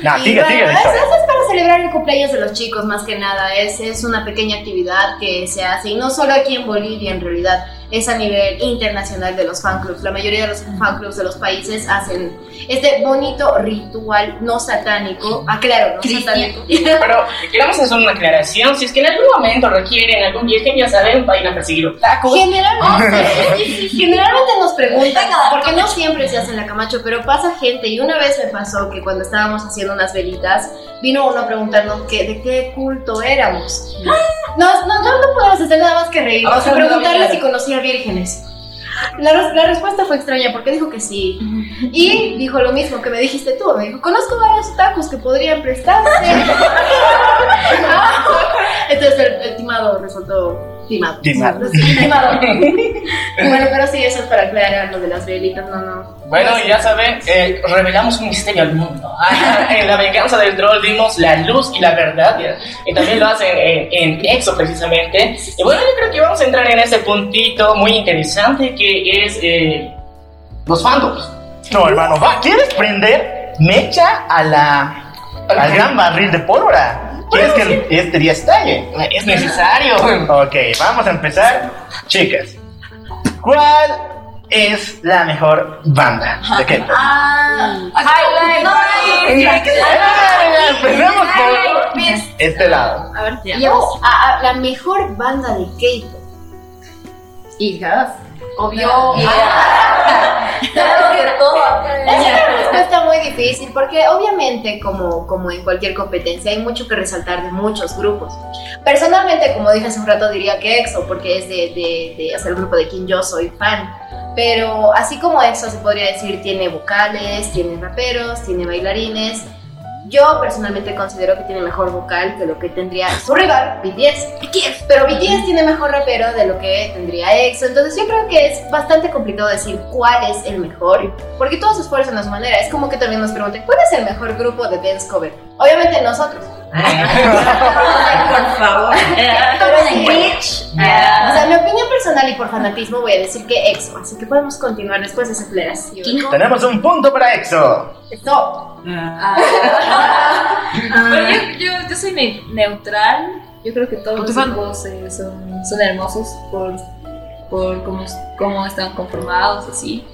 No, sigue, bueno, sigue. eso, Víctor. eso es para celebrar el cumpleaños de los chicos, más que nada. Es, es una pequeña actividad que se hace, y no solo aquí en Bolivia, en realidad, es a nivel internacional de los fan clubs. La mayoría de los fan clubs de los países hacen este bonito ritual no satánico. Ah, claro, no satánico. Pero queremos hacer una aclaración. Si es que en algún momento requieren algún viaje, ya saben, vayan a perseguir otakus. Generalmente, generalmente nos preguntan, porque no siempre se hace en la Camacho, pero pasa gente, y una vez me pasó que cuando estábamos haciendo unas velitas, vino uno a preguntarnos que, de qué culto éramos. No, no, no, no podemos hacer nada más que reírnos Ah, y no, preguntarle no, si conocía vírgenes. La respuesta fue extraña porque dijo que sí. Y dijo lo mismo que me dijiste tú. Me dijo, conozco varios tacos que podrían prestarse. Entonces el, el timado resultó timado. Timado. Timado. Bueno, pero sí, eso es para aclarar lo de las velitas, no, no. Bueno, ya saben, eh, revelamos un misterio al mundo. Ah, en la venganza del troll dimos la luz y la verdad. Y también lo hacen en, en EXO precisamente. Y bueno, yo creo que vamos a entrar en ese puntito muy interesante que es eh, los fandoms. No, hermano, va. ¿Quieres prender mecha a la, al gran barril de pólvora? ¿Quieres que este día estalle? Es necesario. Ok, vamos a empezar. Chicas, ¿cuál es la mejor banda de K-pop? Ah, Empecemos por este lado. A ver, la mejor banda de K-pop. Hijas. Obvio. Claro que todo. Es una respuesta muy difícil porque obviamente como, como en cualquier competencia hay mucho que resaltar de muchos grupos. Personalmente, como dije hace un rato, diría que EXO porque es de, de, de hacer el grupo de quien yo soy fan. Pero así como EXO se podría decir tiene vocales, tiene raperos, tiene bailarines. Yo personalmente considero que tiene mejor vocal que lo que tendría su rival, BTS. BTS. Pero BTS tiene mejor rapero de lo que tendría EXO. Entonces yo creo que es bastante complicado decir cuál es el mejor. Porque todos se esfuerzan a su manera. Es como que también nos pregunten, ¿cuál es el mejor grupo de dance cover? Obviamente nosotros. Por favor. Bitch. O sea, mi opinión personal y por fanatismo voy a decir que EXO. Así que podemos continuar después de esa aclaración. Tenemos un punto para EXO. Esto. Bueno, yo, yo, yo soy ne- neutral. Yo creo que todos los grupos eh, son, son hermosos por, por cómo, cómo están conformados, así.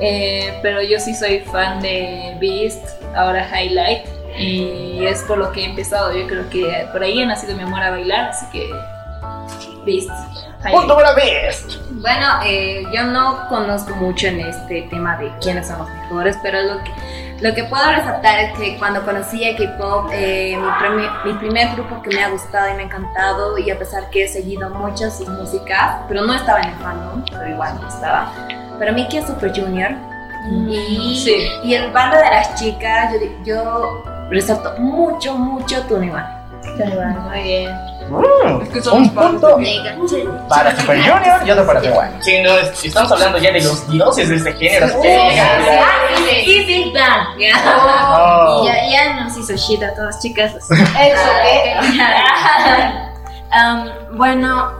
Eh, pero yo sí soy fan de Beast, ahora Highlight. Y es por lo que he empezado. Yo creo que por ahí ha nacido mi amor a bailar, así que Beast. Punto para Beast. Bueno, eh, yo no conozco mucho en este tema de quiénes son los mejores, pero lo que, lo que puedo resaltar es que cuando conocí a K-pop, eh, mi, mi primer grupo que me ha gustado y me ha encantado, y a pesar que he seguido muchas sus músicas, pero no estaba en el fandom, pero igual no estaba. Pero Miki es Super Junior. Y, Sí. y el bando de las chicas, yo, yo resalto mucho, mucho Tony One. Muy bien. Mm, Es que somos un punto para Super Junior y otro para Taiwan. Sí, no, es- estamos hablando ya de los dioses de este género. Sí, sí, plan. Oh. Ya, ya nos hizo shit a todas chicas. EXO, ¿qué? Um, bueno,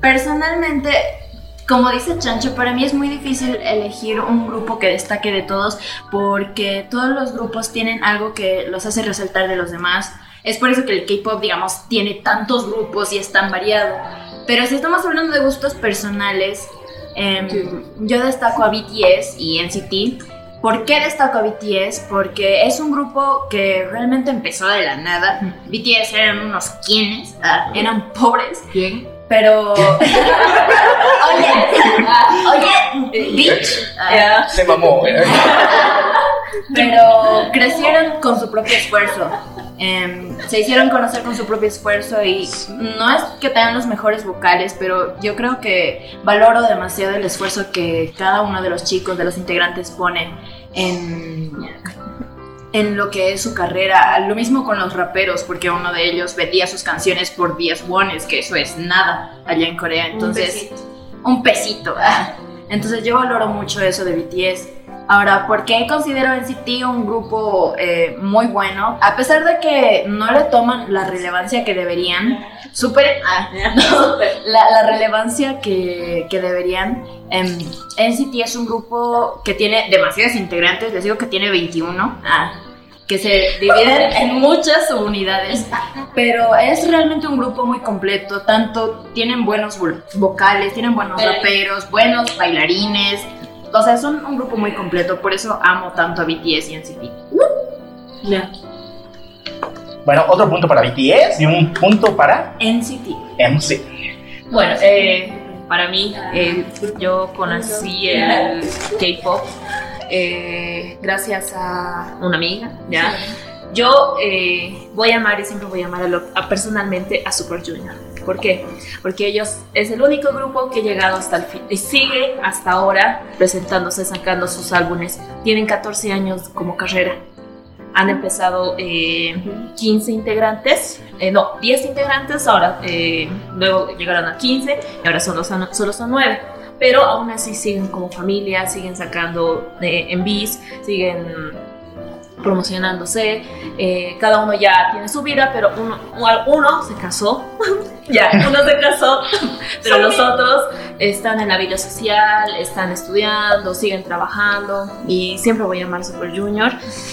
personalmente, como dice Chancho, para mí es muy difícil elegir un grupo que destaque de todos porque todos los grupos tienen algo que los hace resaltar de los demás. Es por eso que el K-pop, digamos, tiene tantos grupos y es tan variado. Pero si estamos hablando de gustos personales, em, yo destaco a BTS y NCT. ¿Por qué destaco a BTS? Porque es un grupo que realmente empezó de la nada. BTS eran unos quienes, eran pobres, ¿Quién? Pero... oye, oye, bitch. ah, Se mamó. eh. pero crecieron con su propio esfuerzo. Em, se hicieron conocer con su propio esfuerzo y no es que tengan los mejores vocales, pero yo creo que valoro demasiado el esfuerzo que cada uno de los chicos, de los integrantes pone en, en lo que es su carrera. Lo mismo con los raperos, porque uno de ellos vendía sus canciones por 10 wones, que eso es nada allá en Corea. Entonces, un pesito. ah. Entonces yo valoro mucho eso de BTS. Ahora, ¿por qué considero NCT un grupo eh, muy bueno? A pesar de que no le toman la relevancia que deberían, super, ah, no, la, la relevancia que, que deberían, em, NCT es un grupo que tiene demasiados integrantes, les digo que tiene 21, ah, que se dividen en muchas unidades, pero es realmente un grupo muy completo, tanto tienen buenos vo- vocales, tienen buenos raperos, buenos bailarines, o sea, son un grupo muy completo, por eso amo tanto a BTS y NCT. Bueno, otro punto para BTS y un punto para NCT. MC. Bueno, eh, para mí, eh, yo conocí el K-pop eh, gracias a una amiga, ¿ya? Yo eh, voy a amar y siempre voy a amar a lo- a personalmente a Super Junior. ¿Por qué? Porque ellos es el único grupo que ha llegado hasta el fin y sigue hasta ahora presentándose, sacando sus álbumes. Tienen 14 años como carrera. Han empezado eh, 15 integrantes, eh, no, 10 integrantes, ahora eh, luego llegaron a 15 y ahora solo son, solo son 9. Pero aún así siguen como familia, siguen sacando eh, en siguen promocionándose, eh, cada uno ya tiene su vida, pero uno, uno se casó, ya, uno se casó, pero los otros están en la vida social, están estudiando, siguen trabajando y siempre voy a llamar Super Junior.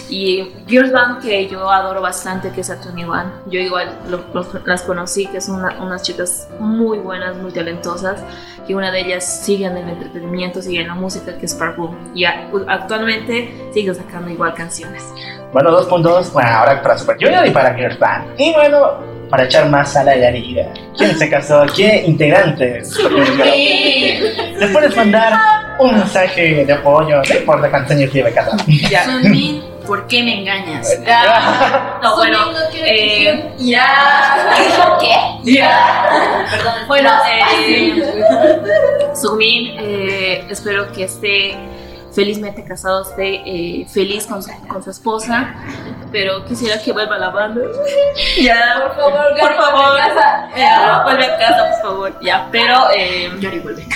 Y Girls Band que yo adoro bastante que es a Tony One, yo igual lo- los- las conocí que son una- unas chicas muy buenas, muy talentosas y una de ellas sigue en el entretenimiento, sigue en la música que es Parkour y actualmente sigue sacando igual canciones. Bueno, 2.2, bueno, ahora para Super Junior y para Girls Band. Y bueno, para echar más sal a la herida. ¿Quién se casó? ¿Qué integrantes? de Super Junior? ¿Le puedes mandar un mensaje de apoyo? No importa cuántos años lleve. Ya. Sunmin, ¿por qué me engañas? No, bueno, eh, Ya. ¿Dijo qué? Ya. Perdón. Bueno, eh, Sumin, eh, espero que esté felizmente casado, esté eh, feliz con su, con su esposa, pero quisiera que vuelva a la banda. ya, por favor, por favor, Ya, vuelve a casa, por favor. Ya, pero eh,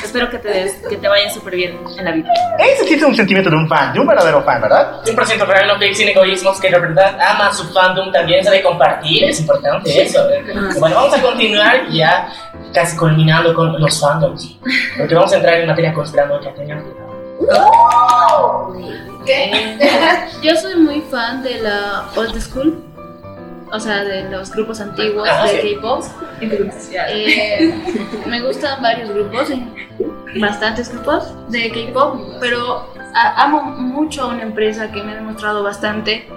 espero que te, des- que te vaya súper bien en la vida. Ese sí es un sentimiento de un fan, de un verdadero fan, ¿verdad? 100% real, no que sin egoísmos, que de verdad ama su fandom, también sabe compartir, es importante eso. Bueno, vamos a continuar ya casi culminando con los fandoms, porque vamos a entrar en materia conspiranoica. tengan cuidado. Yo soy muy fan de la old school, o sea, de los grupos antiguos Ah, de. K-pop. Eh, me gustan varios grupos, eh, bastantes grupos de K-pop, pero amo mucho a una empresa que me ha demostrado bastante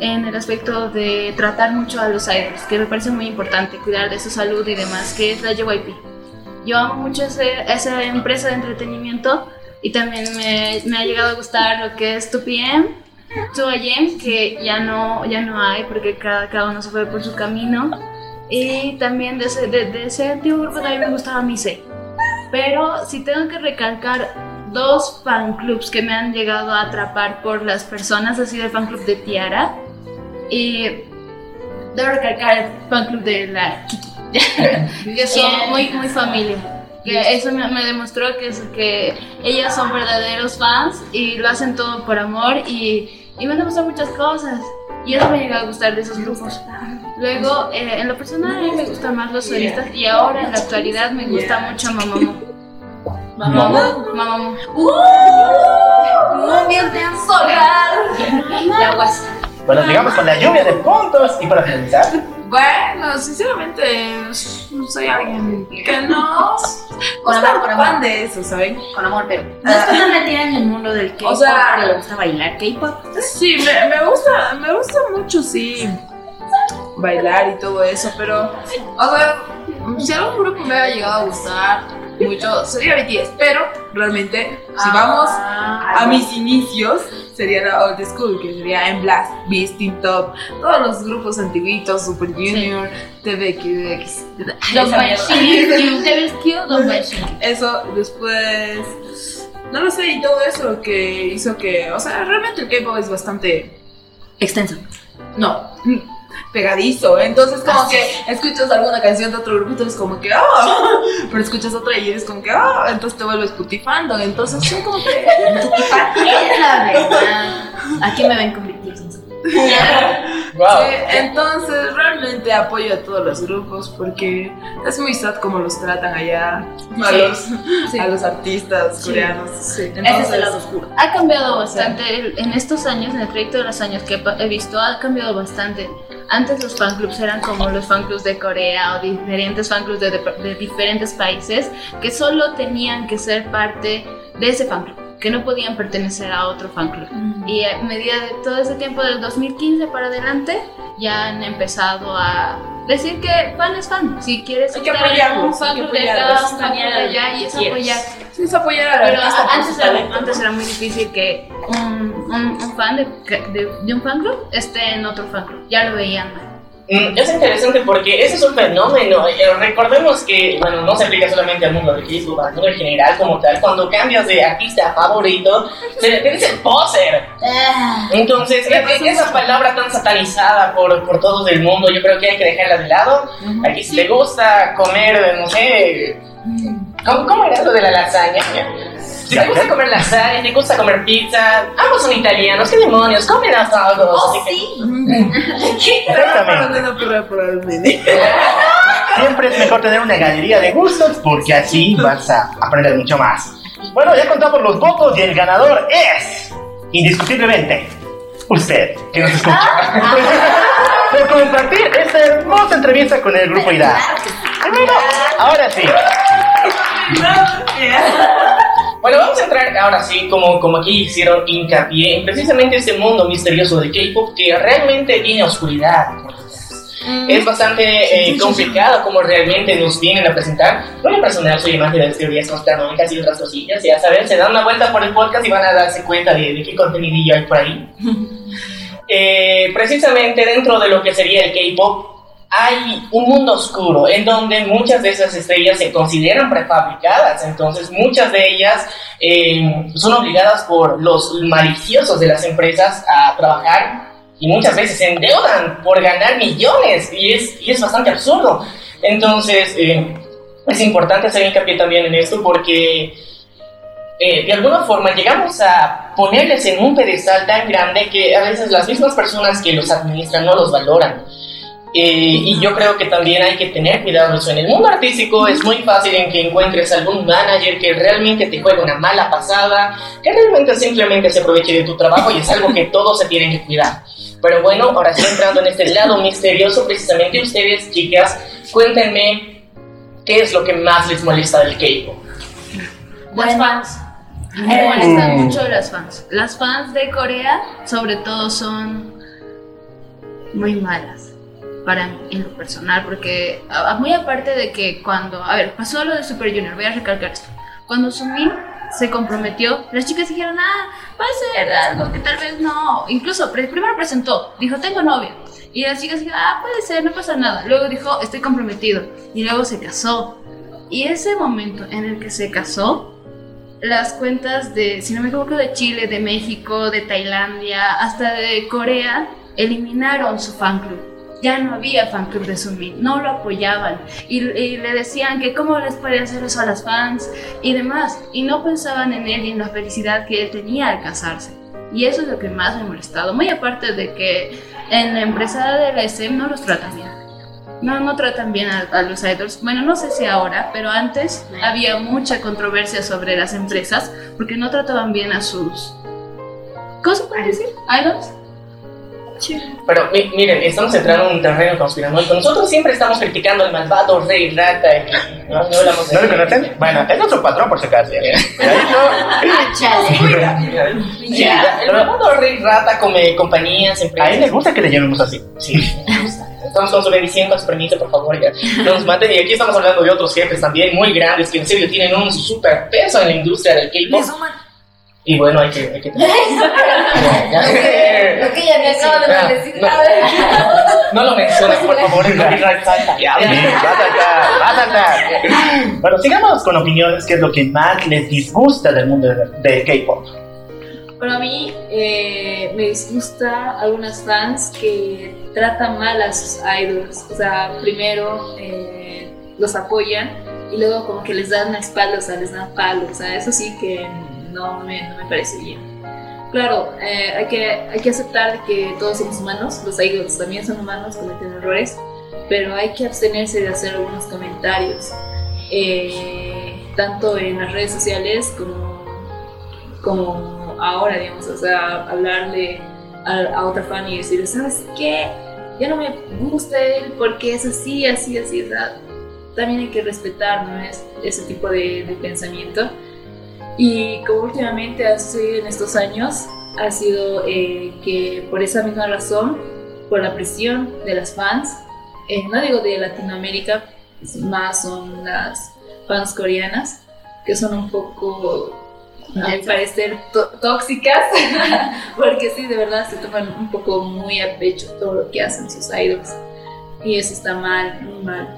en el aspecto de tratar mucho a los idols, que me parece muy importante, cuidar de su salud y demás, que es la JYP. Yo amo mucho ese- esa empresa de entretenimiento y también me, me ha llegado a gustar lo que es 2PM, 2AM, que ya no, ya no hay porque cada, cada uno se fue por su camino. Y también de ese, de, de ese antiguo grupo también me gustaba Mise. Pero si tengo que recalcar dos fan clubs que me han llegado a atrapar por las personas, ha sido el fan club de Tiara y debo recalcar el fan club de la Kiki, que son muy, muy familia. Que eso me, me demostró que, es- que ellas son verdaderos fans y lo hacen todo por amor y, y me han demostrado muchas cosas. Y eso me llega a gustar de esos grupos. Luego, eh, en lo personal, a mí me gustan más los solistas y ahora en la actualidad me gusta mucho Mamamoo. Mamamoo. Mamamoo. Bien, te han solar. La guasa. Bueno, digamos con la lluvia de puntos y para finalizar. Bueno, sinceramente, soy alguien que no. Con amor, con amor. fan de eso, ¿saben? Con amor, pero. No estoy tan metida en el mundo del K-pop, O sea- le gusta bailar K-pop. Sí, me, me gusta, me gusta mucho, sí, bailar y todo eso, pero, o sea, si algún grupo me ha llegado a gustar mucho, sería BTS, pero realmente, si vamos a mis inicios, sería la old school, que sería En Blast, Beast, Team Top, todos los grupos antiguitos, Super Junior, ves cute, don't buy shit. Eso, después. No lo sé, y todo eso que hizo que. O sea, realmente el K-pop es bastante. Extenso. No. Pegadizo. Entonces, como que escuchas alguna canción de otro grupo eres como que. ¡Ah! Pero escuchas otra y eres como que. ¡Ah! Entonces te vuelves putifando. Entonces, son como que. Es la verdad. Aquí me ven con. Wow. Sí, entonces, realmente apoyo a todos los grupos porque es muy sad como los tratan allá a, los, a los artistas coreanos. Ese es Entonces, el lado oscuro. Ha cambiado bastante en estos años, en el trayecto de los años que he visto, ha cambiado bastante. Antes los fan clubs eran como los fan clubs de Corea o diferentes fan clubs de, de- de diferentes países que solo tenían que ser parte de ese fan club, que no podían pertenecer a otro fan club. Y a medida de todo ese tiempo del 2015 para adelante, ya han empezado a decir que fan es fan. Si quieres Hay que estar en apoyarlos, un fan club de acá, un fan club de allá, y es apoyar. sí, es apoyar Pero a- por antes su era, antes era muy difícil que un, un- un fan de, de- de un fan club esté en otro fan club. Ya lo veían mal. Mm, Es interesante porque ese es un fenómeno. Eh, Recordemos que, bueno, no se aplica solamente al mundo del Facebook, al mundo en general como tal. Cuando cambias de artista favorito, se le dice poser. Entonces, e- e- esa palabra tan satanizada por, por todos el mundo, yo creo que hay que dejarla de lado. Aquí si te gusta comer, no sé, ¿Cómo, cómo era lo de la lasaña? Si te gusta comer lasaña, te gusta comer pizza, ambos son italianos, ¿qué demonios? Comen hasta algo. Oh, sí. Exactamente. Siempre es mejor tener una galería de gustos porque así vas a aprender mucho más. Bueno, ya contamos los votos y el ganador es, indiscutiblemente, usted, que nos escucha. Por compartir esta hermosa entrevista con el grupo IDA. Y bueno, ahora sí. Bueno, vamos a entrar ahora sí, como, como aquí hicieron hincapié, en precisamente este mundo misterioso de K-pop que realmente tiene oscuridad. Es bastante eh, complicado como realmente nos vienen a presentar. En personal soy amante de las teorías conspiranoicas y otras cosillas. Ya saben, se dan una vuelta por el podcast y van a darse cuenta de, de qué contenidillo hay por ahí. Eh, precisamente dentro de lo que sería el K-pop hay un mundo oscuro en donde muchas de esas estrellas se consideran prefabricadas, entonces muchas de ellas eh, son obligadas por los maliciosos de las empresas a trabajar y muchas veces se endeudan por ganar millones y es, y es bastante absurdo. Entonces eh, es importante hacer hincapié también en esto porque eh, de alguna forma llegamos a ponerles en un pedestal tan grande que a veces las mismas personas que los administran no los valoran. Eh, y yo creo que también hay que tener cuidado eso. En el mundo artístico es muy fácil en que encuentres algún manager que realmente te juegue una mala pasada, que realmente simplemente se aproveche de tu trabajo y es algo que todos se tienen que cuidar. Pero bueno, ahora sí entrando en este lado misterioso, precisamente ustedes, chicas, cuéntenme qué es lo que más les molesta del K-pop. Las fans. Me molestan mucho las fans. Las fans de Corea, sobre todo, son muy malas para mí, en lo personal, porque muy aparte de que cuando, a ver, pasó lo de Super Junior, voy a recalcar esto. Cuando Sumin se comprometió, las chicas dijeron, ah, va a ser algo que tal vez no. Incluso primero presentó, dijo, tengo novia. Y las chicas dijeron, ah, puede ser, no pasa nada. Luego dijo, estoy comprometido. Y luego se casó. Y ese momento en el que se casó, las cuentas de, si no me equivoco, de Chile, de México, de Tailandia, hasta de Corea, eliminaron su fan club. Ya no había fan club de Sunmin, no lo apoyaban y, le decían que cómo les puede hacer eso a las fans y demás. Y no pensaban en él y en la felicidad que él tenía al casarse. Y eso es lo que más me ha molestado. Muy aparte de que en la empresa de la SM no los tratan bien. No, no tratan bien a, a los idols. Bueno, no sé si ahora, pero antes había mucha controversia sobre las empresas porque no trataban bien a sus. ¿Cómo se puede decir? ¿Idols? Pero mi- miren, estamos entrando en un terreno conspiranoico. Nosotros siempre estamos criticando al malvado rey rata. y no, no hablamos de ¿No lo conocen? Bueno, es nuestro patrón por si acaso. Ya, el malvado rey rata come compañías, no. A empresas. él le gusta que le llamemos así. Sí, me gusta. Estamos con su permiso, por favor, ya. No nos maten. Y aquí estamos hablando de otros jefes también muy grandes que en serio tienen un super peso en la industria del K-pop. Y bueno, hay que. Hay que. Lo que ya me acabo de decir. no. No lo menciones, por favor, el copyright. Bueno, sigamos con opiniones, que es lo que más les disgusta del mundo del K-pop. Pero a mí eh, me disgusta algunas fans que tratan mal a sus idols. O sea, primero eh, los apoyan y luego como que les dan la espalda, o sea, les dan palos. O sea, eso sí que no me, no me parece bien. Claro, eh, hay, que, hay que aceptar que todos somos humanos, los idols también son humanos, cometen errores, pero hay que abstenerse de hacer algunos comentarios, eh, tanto en las redes sociales como, como ahora, digamos, o sea, hablarle a, otra fan y decirle, ¿sabes qué? Ya no me gusta él porque es así, así, así, sea, también hay que respetar ¿no? Es- ese tipo de pensamiento. Y como últimamente ha sucedido en estos años, ha sido eh, que por esa misma razón, por la presión de las fans, eh, no digo de Latinoamérica, más son las fans coreanas, que son un poco, a mi parecer, tó- tóxicas, porque sí, de verdad se toman un poco muy a pecho todo lo que hacen sus idols. Y eso está mal, muy mal.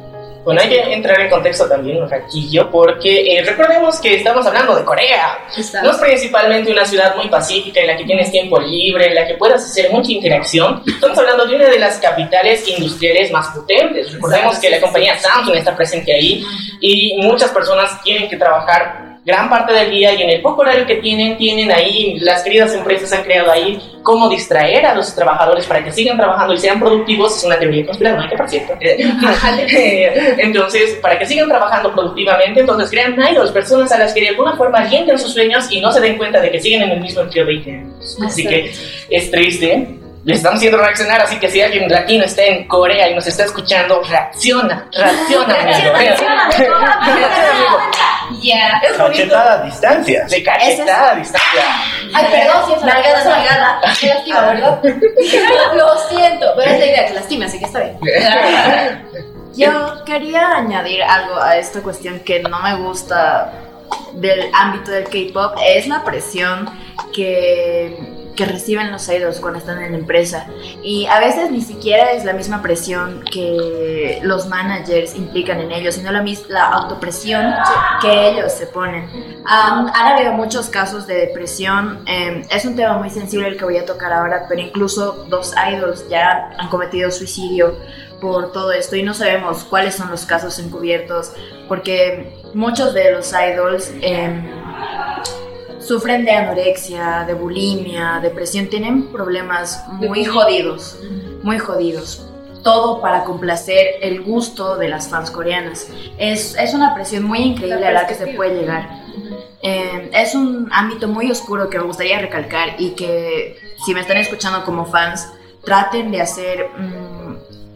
Bueno, hay que entrar en contexto también un ratillo porque eh, recordemos que estamos hablando de Corea. No es principalmente una ciudad muy pacífica en la que tienes tiempo libre, en la que puedas hacer mucha interacción. Estamos hablando de una de las capitales industriales más potentes. Recordemos que la compañía Samsung está presente ahí y muchas personas tienen que trabajar gran parte del día y en el poco horario que tienen, tienen ahí, las queridas empresas han creado ahí cómo distraer a los trabajadores para que sigan trabajando y sean productivos. Es una teoría conspiranoica, por cierto. entonces, para que sigan trabajando productivamente, entonces crean idols, personas a las que de alguna forma alienten sus sueños y no se den cuenta de que siguen en el mismo empleo 20 años. Así que es triste les estamos haciendo reaccionar, así que si alguien latino está en Corea y nos está escuchando, reacciona, reacciona, amigo. Reacciona. Ya. Es cachetada a distancia. De cachetada a distancia. Ay, perdón, si es nalgada, nalgada. Te lastima, ¿verdad? Lo siento, pero es la idea que lastime, así que está bien. Yo quería añadir algo a esta cuestión que no me gusta del ámbito del K-pop, es la presión que que reciben los idols cuando están en la empresa. Y a veces ni siquiera es la misma presión que los managers implican en ellos, sino la, la autopresión que ellos se ponen. han habido muchos casos de depresión. Em, es un tema muy sensible el que voy a tocar ahora, pero incluso dos idols ya han cometido suicidio por todo esto y no sabemos cuáles son los casos encubiertos porque muchos de los idols eh, sufren de anorexia, de bulimia, depresión, tienen problemas muy jodidos, muy jodidos. Todo para complacer el gusto de las fans coreanas. Es, es una presión muy increíble a la que se puede llegar. Eh, es un ámbito muy oscuro que me gustaría recalcar y que si me están escuchando como fans, traten de hacer... Mm,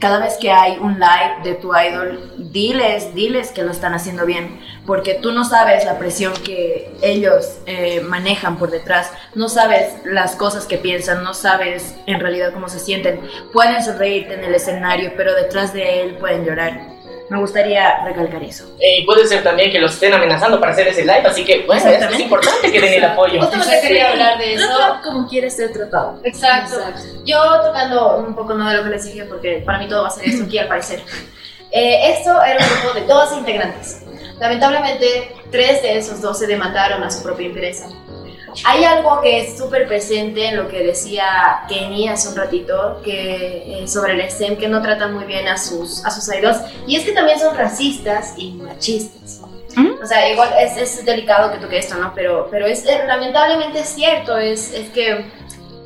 cada vez que hay un live de tu idol, diles, diles que lo están haciendo bien, porque tú no sabes la presión que ellos eh, manejan por detrás, no sabes las cosas que piensan, no sabes en realidad cómo se sienten. Pueden sonreírte en el escenario, pero detrás de él pueden llorar. Me gustaría recalcar eso. Y puede ser también que los estén amenazando para hacer ese live, así que bueno, es importante que den el apoyo. Justamente quería hablar de eso. como quiere ser tratado. Exacto. Yo tocando un poco no de lo que les dije, porque para mí todo va a ser esto aquí al parecer. Eh, esto era un grupo de 12 integrantes. Lamentablemente, tres de esos 12 demandaron a su propia empresa. Hay algo que es súper presente en lo que decía Kenny hace un ratito que, eh, sobre el STEM, que no tratan muy bien a sus, a sus idols, y es que también son racistas y machistas. ¿Mm? O sea, igual es, es, delicado que toque esto, ¿no? Pero, pero es, eh, lamentablemente es cierto, es, es que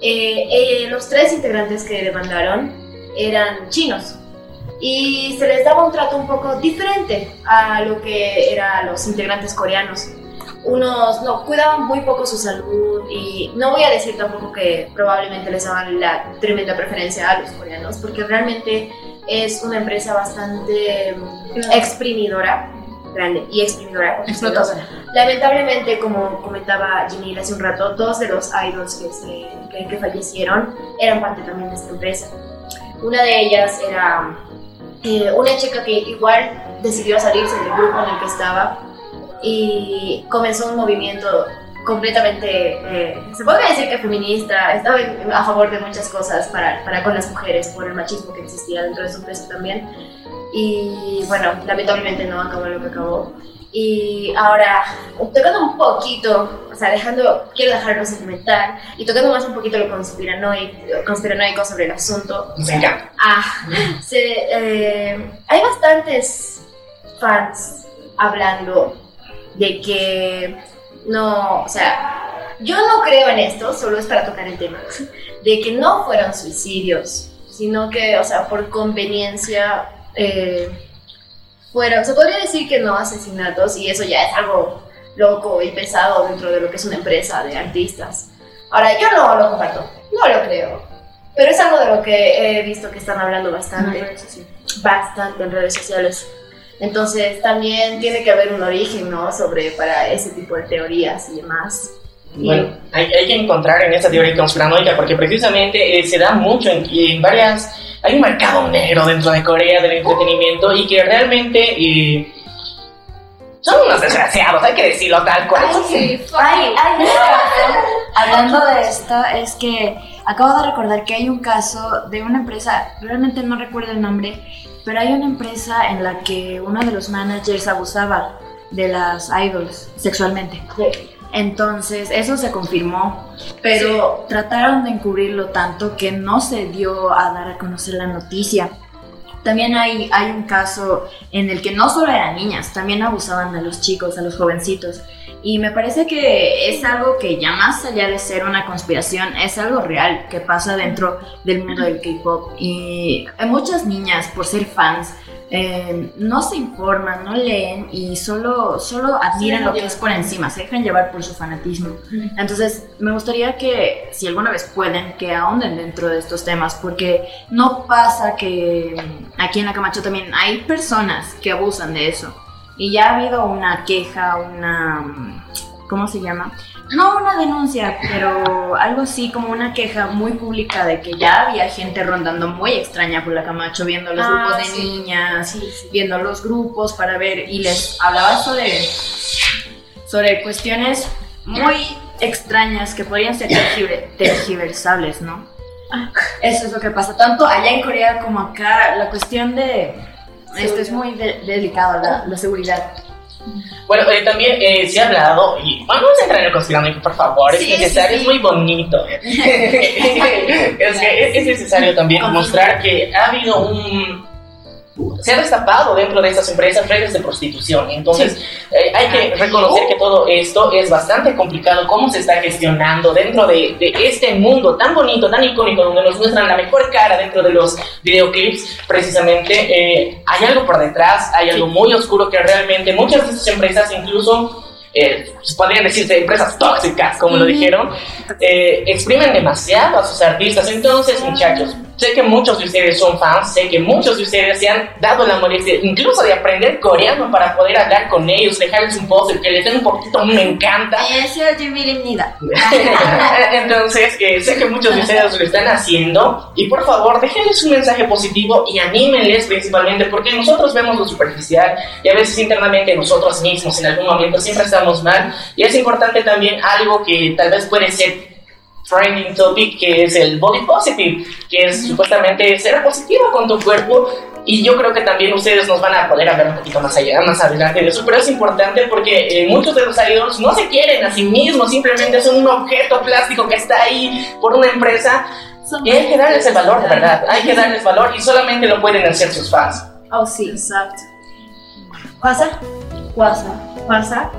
eh, los tres integrantes que demandaron eran chinos y se les daba un trato un poco diferente a lo que eran los integrantes coreanos unos no cuidaban muy poco su salud y no voy a decir tampoco que probablemente les daban la tremenda preferencia a los coreanos porque realmente es una empresa bastante exprimidora grande y exprimidora. Lamentablemente como comentaba Jimmy hace un rato dos de los idols que, se, que, fallecieron eran parte también de esta empresa. Una de ellas era eh, una chica que igual decidió salirse del grupo en el que estaba y comenzó un movimiento completamente, eh, se puede decir que feminista, estaba a favor de muchas cosas para, para, con las mujeres por el machismo que existía dentro de su empresa también. Y bueno, lamentablemente no acabó lo que acabó. Y ahora, tocando un poquito, o sea, dejando, quiero dejarlo sentimental y tocando más un poquito lo conspiranoico, conspiranoico sobre el asunto. Venga. Ah, se, eh, hay bastantes fans hablando de que no, o sea, yo no creo en esto, solo es para tocar el tema, de que no fueron suicidios, sino que, o sea, por conveniencia eh, fueron, se podría decir que no asesinatos y eso ya es algo loco y pesado dentro de lo que es una empresa de artistas. Ahora, yo no lo comparto, no lo creo, pero es algo de lo que he visto que están hablando bastante, bastante en redes sociales. Entonces también tiene que haber un origen, ¿no? Sobre para ese tipo de teorías y demás. Bueno, hay, hay, que encontrar en esa teoría conspiranoica porque precisamente eh, se da mucho en, en, varias... Hay un mercado negro dentro de Corea del entretenimiento y que realmente... Eh, son unos desgraciados, hay que decirlo tal cual. Ay, sí, ay, ay, Hablando de esto, es que acabo de recordar que hay un caso de una empresa, realmente no recuerdo el nombre, pero hay una empresa en la que uno de los managers abusaba de las idols sexualmente. Entonces, eso se confirmó, pero trataron de encubrirlo tanto que no se dio a dar a conocer la noticia. También hay, hay un caso en el que no solo eran niñas, también abusaban de los chicos, a los jovencitos. Y me parece que es algo que ya más allá de ser una conspiración, es algo real que pasa dentro del mundo del K-Pop. Y muchas niñas, por ser fans, eh, no se informan, no leen y solo, solo admiran lo que es por encima, se dejan llevar por su fanatismo. Entonces, me gustaría que, si alguna vez pueden, que ahonden dentro de estos temas, porque no pasa que mm, aquí en la Camacho también hay personas que abusan de eso. Y ya ha habido una queja, una... ¿Cómo se llama? No una denuncia, pero algo así como una queja muy pública de que ya había gente rondando muy extraña por la Camacho, viendo los Ah, grupos de sí. niñas, viendo los grupos para ver, y les hablaba sobre, sobre cuestiones muy extrañas que podrían ser tergiver- tergiversables, ¿no? Eso es lo que pasa, tanto allá en Corea como acá, la cuestión de... Esto es muy de- delicado, la, la seguridad. Bueno, eh, también eh, se ha hablado, y vamos a entrar en el conspiranoico, por favor, Sí, es necesario, sí, sí. es muy bonito. es que es, es necesario también mostrar que ha habido un... Se ha destapado dentro de estas empresas redes de prostitución. Entonces, eh, hay que reconocer que todo esto es bastante complicado, cómo se está gestionando dentro de, de este mundo tan bonito, tan icónico, donde nos muestran la mejor cara dentro de los videoclips. Precisamente, eh, hay algo por detrás, hay algo muy oscuro que realmente muchas de estas empresas, incluso eh, podrían decirse empresas tóxicas, como lo dijeron, eh, exprimen demasiado a sus artistas. Entonces, muchachos, sé que muchos de ustedes son fans, sé que muchos de ustedes se han dado la molestia incluso de aprender coreano para poder hablar con ellos, dejarles un post, que les den un poquito, me encanta. Entonces, eh, sé que muchos de ustedes lo están haciendo y por favor déjenles un mensaje positivo y anímenles principalmente porque nosotros vemos lo superficial y a veces internamente nosotros mismos en algún momento siempre estamos mal y es importante también algo que tal vez puede ser trending topic que es el body positive que es supuestamente ser positivo con tu cuerpo y yo creo que también ustedes nos van a poder hablar un poquito más allá, más adelante de eso, pero es importante porque eh, muchos de los idols no se quieren a sí mismos, simplemente son un objeto plástico que está ahí por una empresa y hay que darles el valor, de verdad, hay que darles valor y solamente lo pueden hacer sus fans. Oh, sí, exacto. ¿Pasa? Pasa. ¿Pasa?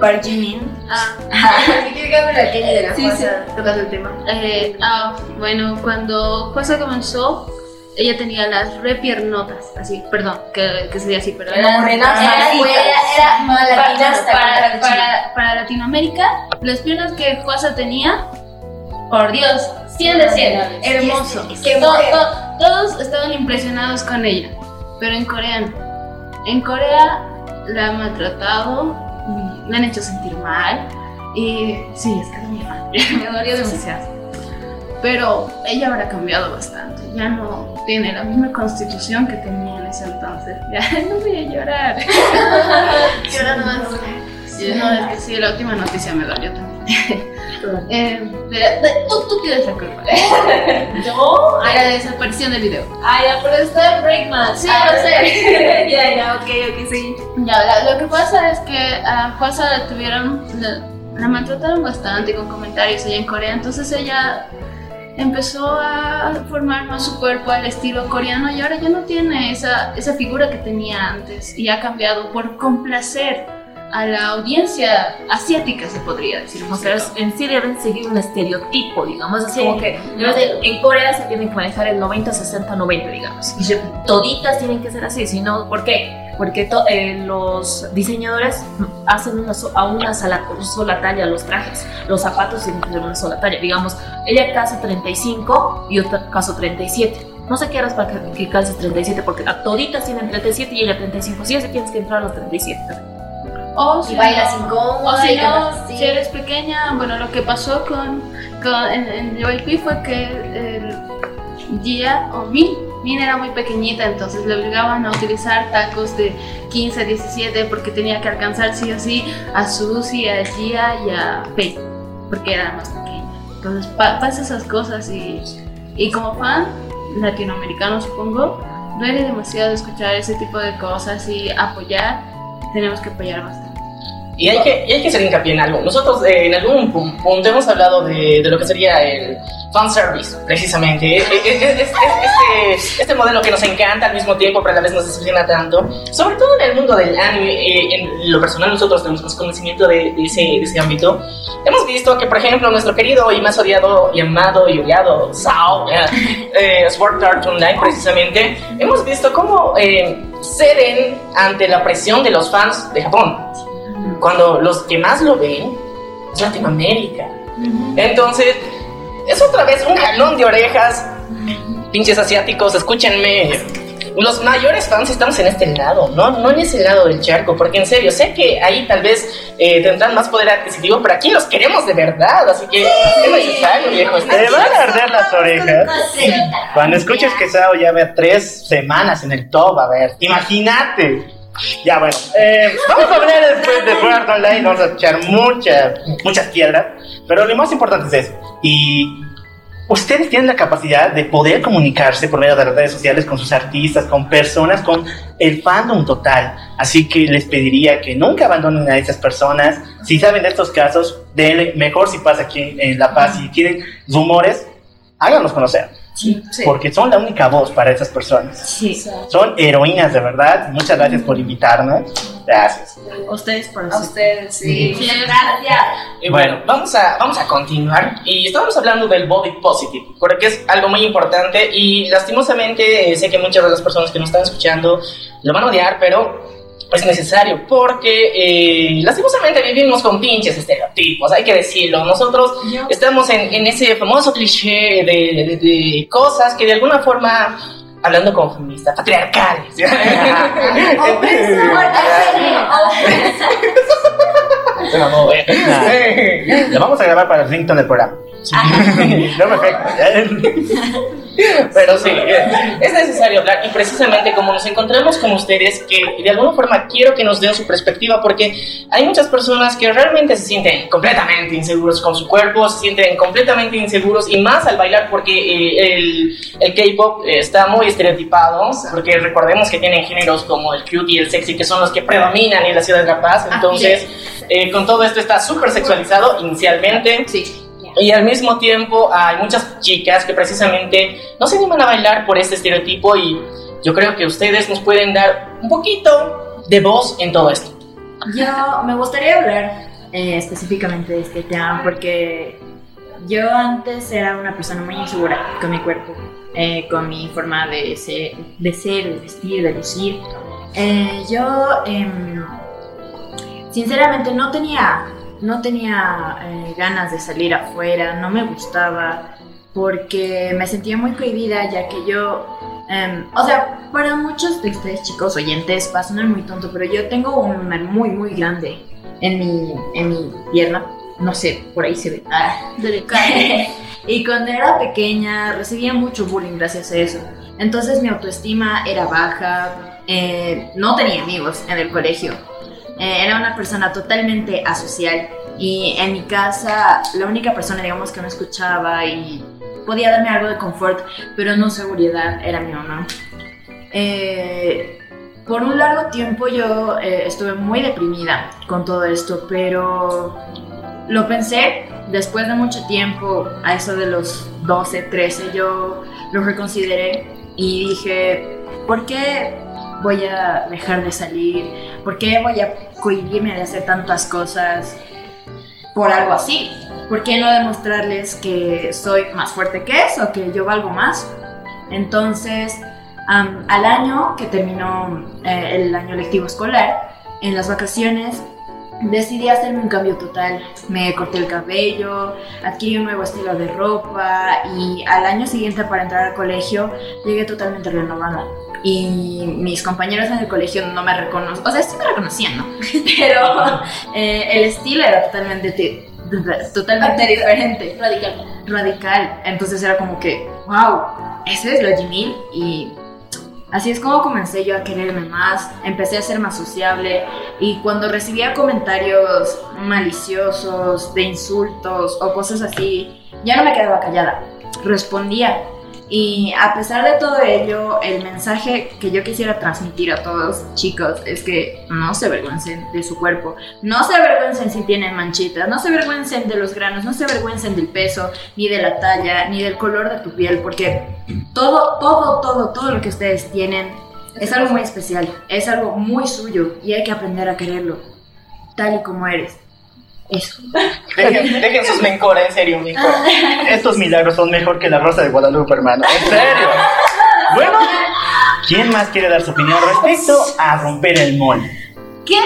Park Jimin. Ah, ¿quieres que hable la Kenny de la Sí, cosa? Tocas el tema. Eh, ah, bueno, cuando Juasa comenzó, ella tenía las repiernotas, así, perdón, que, que se diga así, pero Era morenaza. Era, Era- para, para- para- para Latinoamérica, las piernas que Juasa tenía, por Dios, 100 de 100, hermoso. To- to- todos estaban impresionados con ella, pero en Corea no. En Corea la han maltratado, la han hecho sentir mal, y sí, es que era mi fan, me dolió demasiado. Pero ella habrá cambiado bastante, ya no tiene la misma constitución que tenía en ese entonces. Ya no voy a llorar. Llora nomás. Sí, no, es que sí, la última noticia me dolió también. Eh, de- de- tú, tú tienes la culpa. ¿Yo? De la desaparición del video. Ah, ya, pero está en Breakman. Sí, Ah, lo sé. ya, ya, ok, ok, sí. Ya, la- lo que pasa es que a Juasa la tuvieron, la, la maltrataron bastante con comentarios allá en Corea, entonces ella empezó a formar más su cuerpo al estilo coreano y ahora ya no tiene esa, esa figura que tenía antes y ha cambiado por complacer a la audiencia asiática, se podría decir. O más sea, que en sí deben seguir un estereotipo, digamos. Es Sí. como que debes de- en Corea se tiene que manejar el 90, 60, 90, digamos. Y toditas tienen que ser así, si no, ¿por qué? Porque to- eh, los diseñadores hacen una, so- a una sola, sola talla los trajes. Los zapatos tienen que ser una sola talla. Digamos, ella calza 35 y otra calza 37. No sé qué harás para que, que calces 37, porque a toditas tienen 37 y ella 35. Sí, así tienes que entrar a los 37. O Y si bailas no- incómoda O si y no, cantas si eres pequeña, bueno, lo que pasó con, con- en, en JYP fue que el Gia o Min, Min era muy pequeñita, entonces le obligaban a utilizar tacos de 15, 17 porque tenía que alcanzar sí o sí a Suzy, a Gia y a Faye, porque era más pequeña. Entonces pa- pasa esas cosas y, y como fan latinoamericano supongo, duele demasiado escuchar ese tipo de cosas y apoyar, tenemos que apoyar bastante. Y hay que, y hay que hacer hincapié en algo. Nosotros eh, en algún pu- punto hemos hablado de, de lo que sería el fanservice, precisamente. Eh, eh, eh, es- es- este, este modelo que nos encanta al mismo tiempo, pero a la vez nos decepciona tanto. Sobre todo en el mundo del anime, eh, en lo personal nosotros tenemos más conocimiento de, de ese, de ese ámbito. Hemos visto que, por ejemplo, nuestro querido y más odiado y amado y odiado Sao, eh, Sword Art Online, precisamente, hemos visto cómo eh, ceden ante la presión de los fans de Japón cuando los que más lo ven es Latinoamérica. Entonces, es otra vez un jalón de orejas. Pinches asiáticos, escúchenme. Los mayores fans estamos en este lado, ¿no? No en ese lado del charco, porque en serio, sé que ahí tal vez eh, tendrán más poder adquisitivo, pero aquí los queremos de verdad, así que es necesario, viejo. Te van a arder las orejas. Cuando escuches que Sao ya ve tres semanas en el top, a ver, imagínate. Ya bueno, eh, vamos a hablar después de Sword Online, vamos a echar muchas, muchas piedras, pero lo más importante es eso. Y ustedes tienen la capacidad de poder comunicarse por medio de las redes sociales con sus artistas, con personas, con el fandom total. Así que les pediría que nunca abandonen a esas personas. Si saben de estos casos, denle, mejor si pasa aquí en La Paz, si tienen rumores, háganos conocer. Porque son la única voz para esas personas. Sí. Son heroínas de verdad. Muchas gracias por invitarnos. Gracias. Ustedes por A ustedes, sí. Gracias. Y bueno, vamos a, vamos a continuar. Y estábamos hablando del body positive, porque es algo muy importante. Y lastimosamente, eh, sé que muchas de las personas que nos están escuchando lo van a odiar, pero es necesario, porque eh, lastimosamente vivimos con pinches estereotipos, hay que decirlo. Nosotros estamos en, en ese famoso cliché de, de- de cosas que de alguna forma. Hablando como feminista, patriarcales. Mamó, eh. Lo vamos a grabar para el ringtone del programa. no me afecta. Pero sí, es necesario hablar y precisamente como nos encontramos con ustedes, que de alguna forma quiero que nos den su perspectiva porque hay muchas personas que realmente se sienten completamente inseguros con su cuerpo, se sienten completamente inseguros y más al bailar porque eh, el, el K-pop está muy estereotipado, porque recordemos que tienen géneros como el cute y el sexy que son los que predominan en la ciudad de La Paz, entonces eh, con todo esto está súper sexualizado inicialmente. Sí. Y al mismo tiempo hay muchas chicas que precisamente no se animan a bailar por este estereotipo y yo creo que ustedes nos pueden dar un poquito de voz en todo esto. Yo me gustaría hablar eh, específicamente de este tema porque yo antes era una persona muy insegura con mi cuerpo, eh, con mi forma de ser, de, ser, de vestir, de lucir. Eh, yo em, sinceramente no tenía, no tenía eh, ganas de salir afuera, no me gustaba porque me sentía muy cohibida ya que yo Em, o sea, para muchos de ustedes chicos oyentes va a sonar muy tonto, pero yo tengo un mar muy, muy grande en mi, en mi pierna. No sé, por ahí se ve. Ah. y cuando era pequeña recibía mucho bullying gracias a eso. Entonces mi autoestima era baja, eh, no tenía amigos en el colegio. Eh, era una persona totalmente asocial y en mi casa la única persona, digamos, que me escuchaba y podía darme algo de confort, pero no seguridad, era mi mamá. Eh, por un largo tiempo yo eh, estuve muy deprimida con todo esto, pero lo pensé después de mucho tiempo, a eso de los 12, 13, yo lo reconsideré y dije, ¿por qué voy a dejar de salir? ¿Por qué voy a cohibirme de hacer tantas cosas por algo así? ¿Por qué no demostrarles que soy más fuerte que eso, que yo valgo más? Entonces, al año que terminó eh, el año lectivo escolar, en las vacaciones decidí hacerme un cambio total. Me corté el cabello, adquirí un nuevo estilo de ropa y al año siguiente para entrar al colegio llegué totalmente renovada. Y mis compañeros en el colegio no me reconocían, o sea, sí me reconocían, ¿no? Pero eh, el estilo era totalmente, totalmente diferente. Radical. Radical. Entonces era como que, wow, eso es lo Jimmy. Y así es como comencé yo a quererme más. Empecé a ser más sociable. Y cuando recibía comentarios maliciosos, de insultos o cosas así, ya no me quedaba callada. Respondía. Y a pesar de todo ello, el mensaje que yo quisiera transmitir a todos chicos es que no se avergüencen de su cuerpo, no se avergüencen si tienen manchitas, no se avergüencen de los granos, no se avergüencen del peso, ni de la talla, ni del color de tu piel, porque todo, todo, todo, todo lo que ustedes tienen es algo muy especial, es algo muy suyo y hay que aprender a quererlo, tal y como eres. Eso. Dejen, dejen sus mencora, en serio, mencora. Estos milagros son mejor que la rosa de Guadalupe, hermano. En serio. Bueno, ¿quién más quiere dar su opinión respecto a romper el molde? ¿Qué?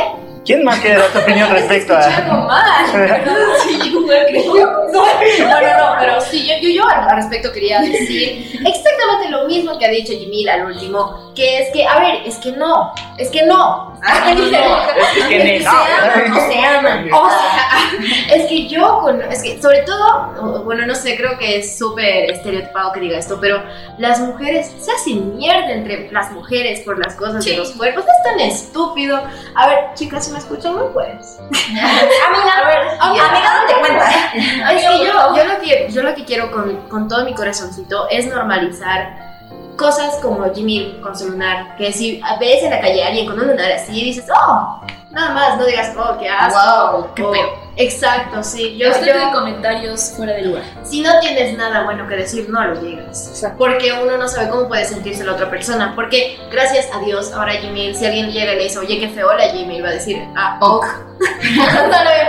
¿Quién más quiere dar su opinión respecto a.? Mal. Sí, yo creo- No, no, no, pero sí, yo, yo, yo al respecto quería decir exactamente lo mismo que ha dicho Jimmy al último, que es que, a ver, es que no, es que no. Es que Se no. aman, no se aman. O sea, es que yo, con, es que sobre todo, bueno, no sé, creo que es súper estereotipado que diga esto, pero las mujeres se hacen mierda entre las mujeres por las cosas de los cuerpos. No es tan estúpido. A ver, chicas, me escuchan, no puedes. Amiga, a ver, amiga, date cuenta. Es que yo, yo, lo que, yo lo que quiero con, con todo mi corazoncito es normalizar cosas como Jimmy con su lunar. Que si ves en la calle a alguien con un lunar así, dices, oh, nada más, no digas, oh, qué asco. Wow, qué o- feo. Exacto, sí. Yo, yo- de comentarios fuera de lugar. si no tienes nada bueno que decir, no lo digas. Porque uno no sabe cómo puede sentirse la otra persona. Porque gracias a Dios, ahora Jimmy, si alguien llega y le dice, oye, qué feo la Jimmy, va a decir, ah, ok.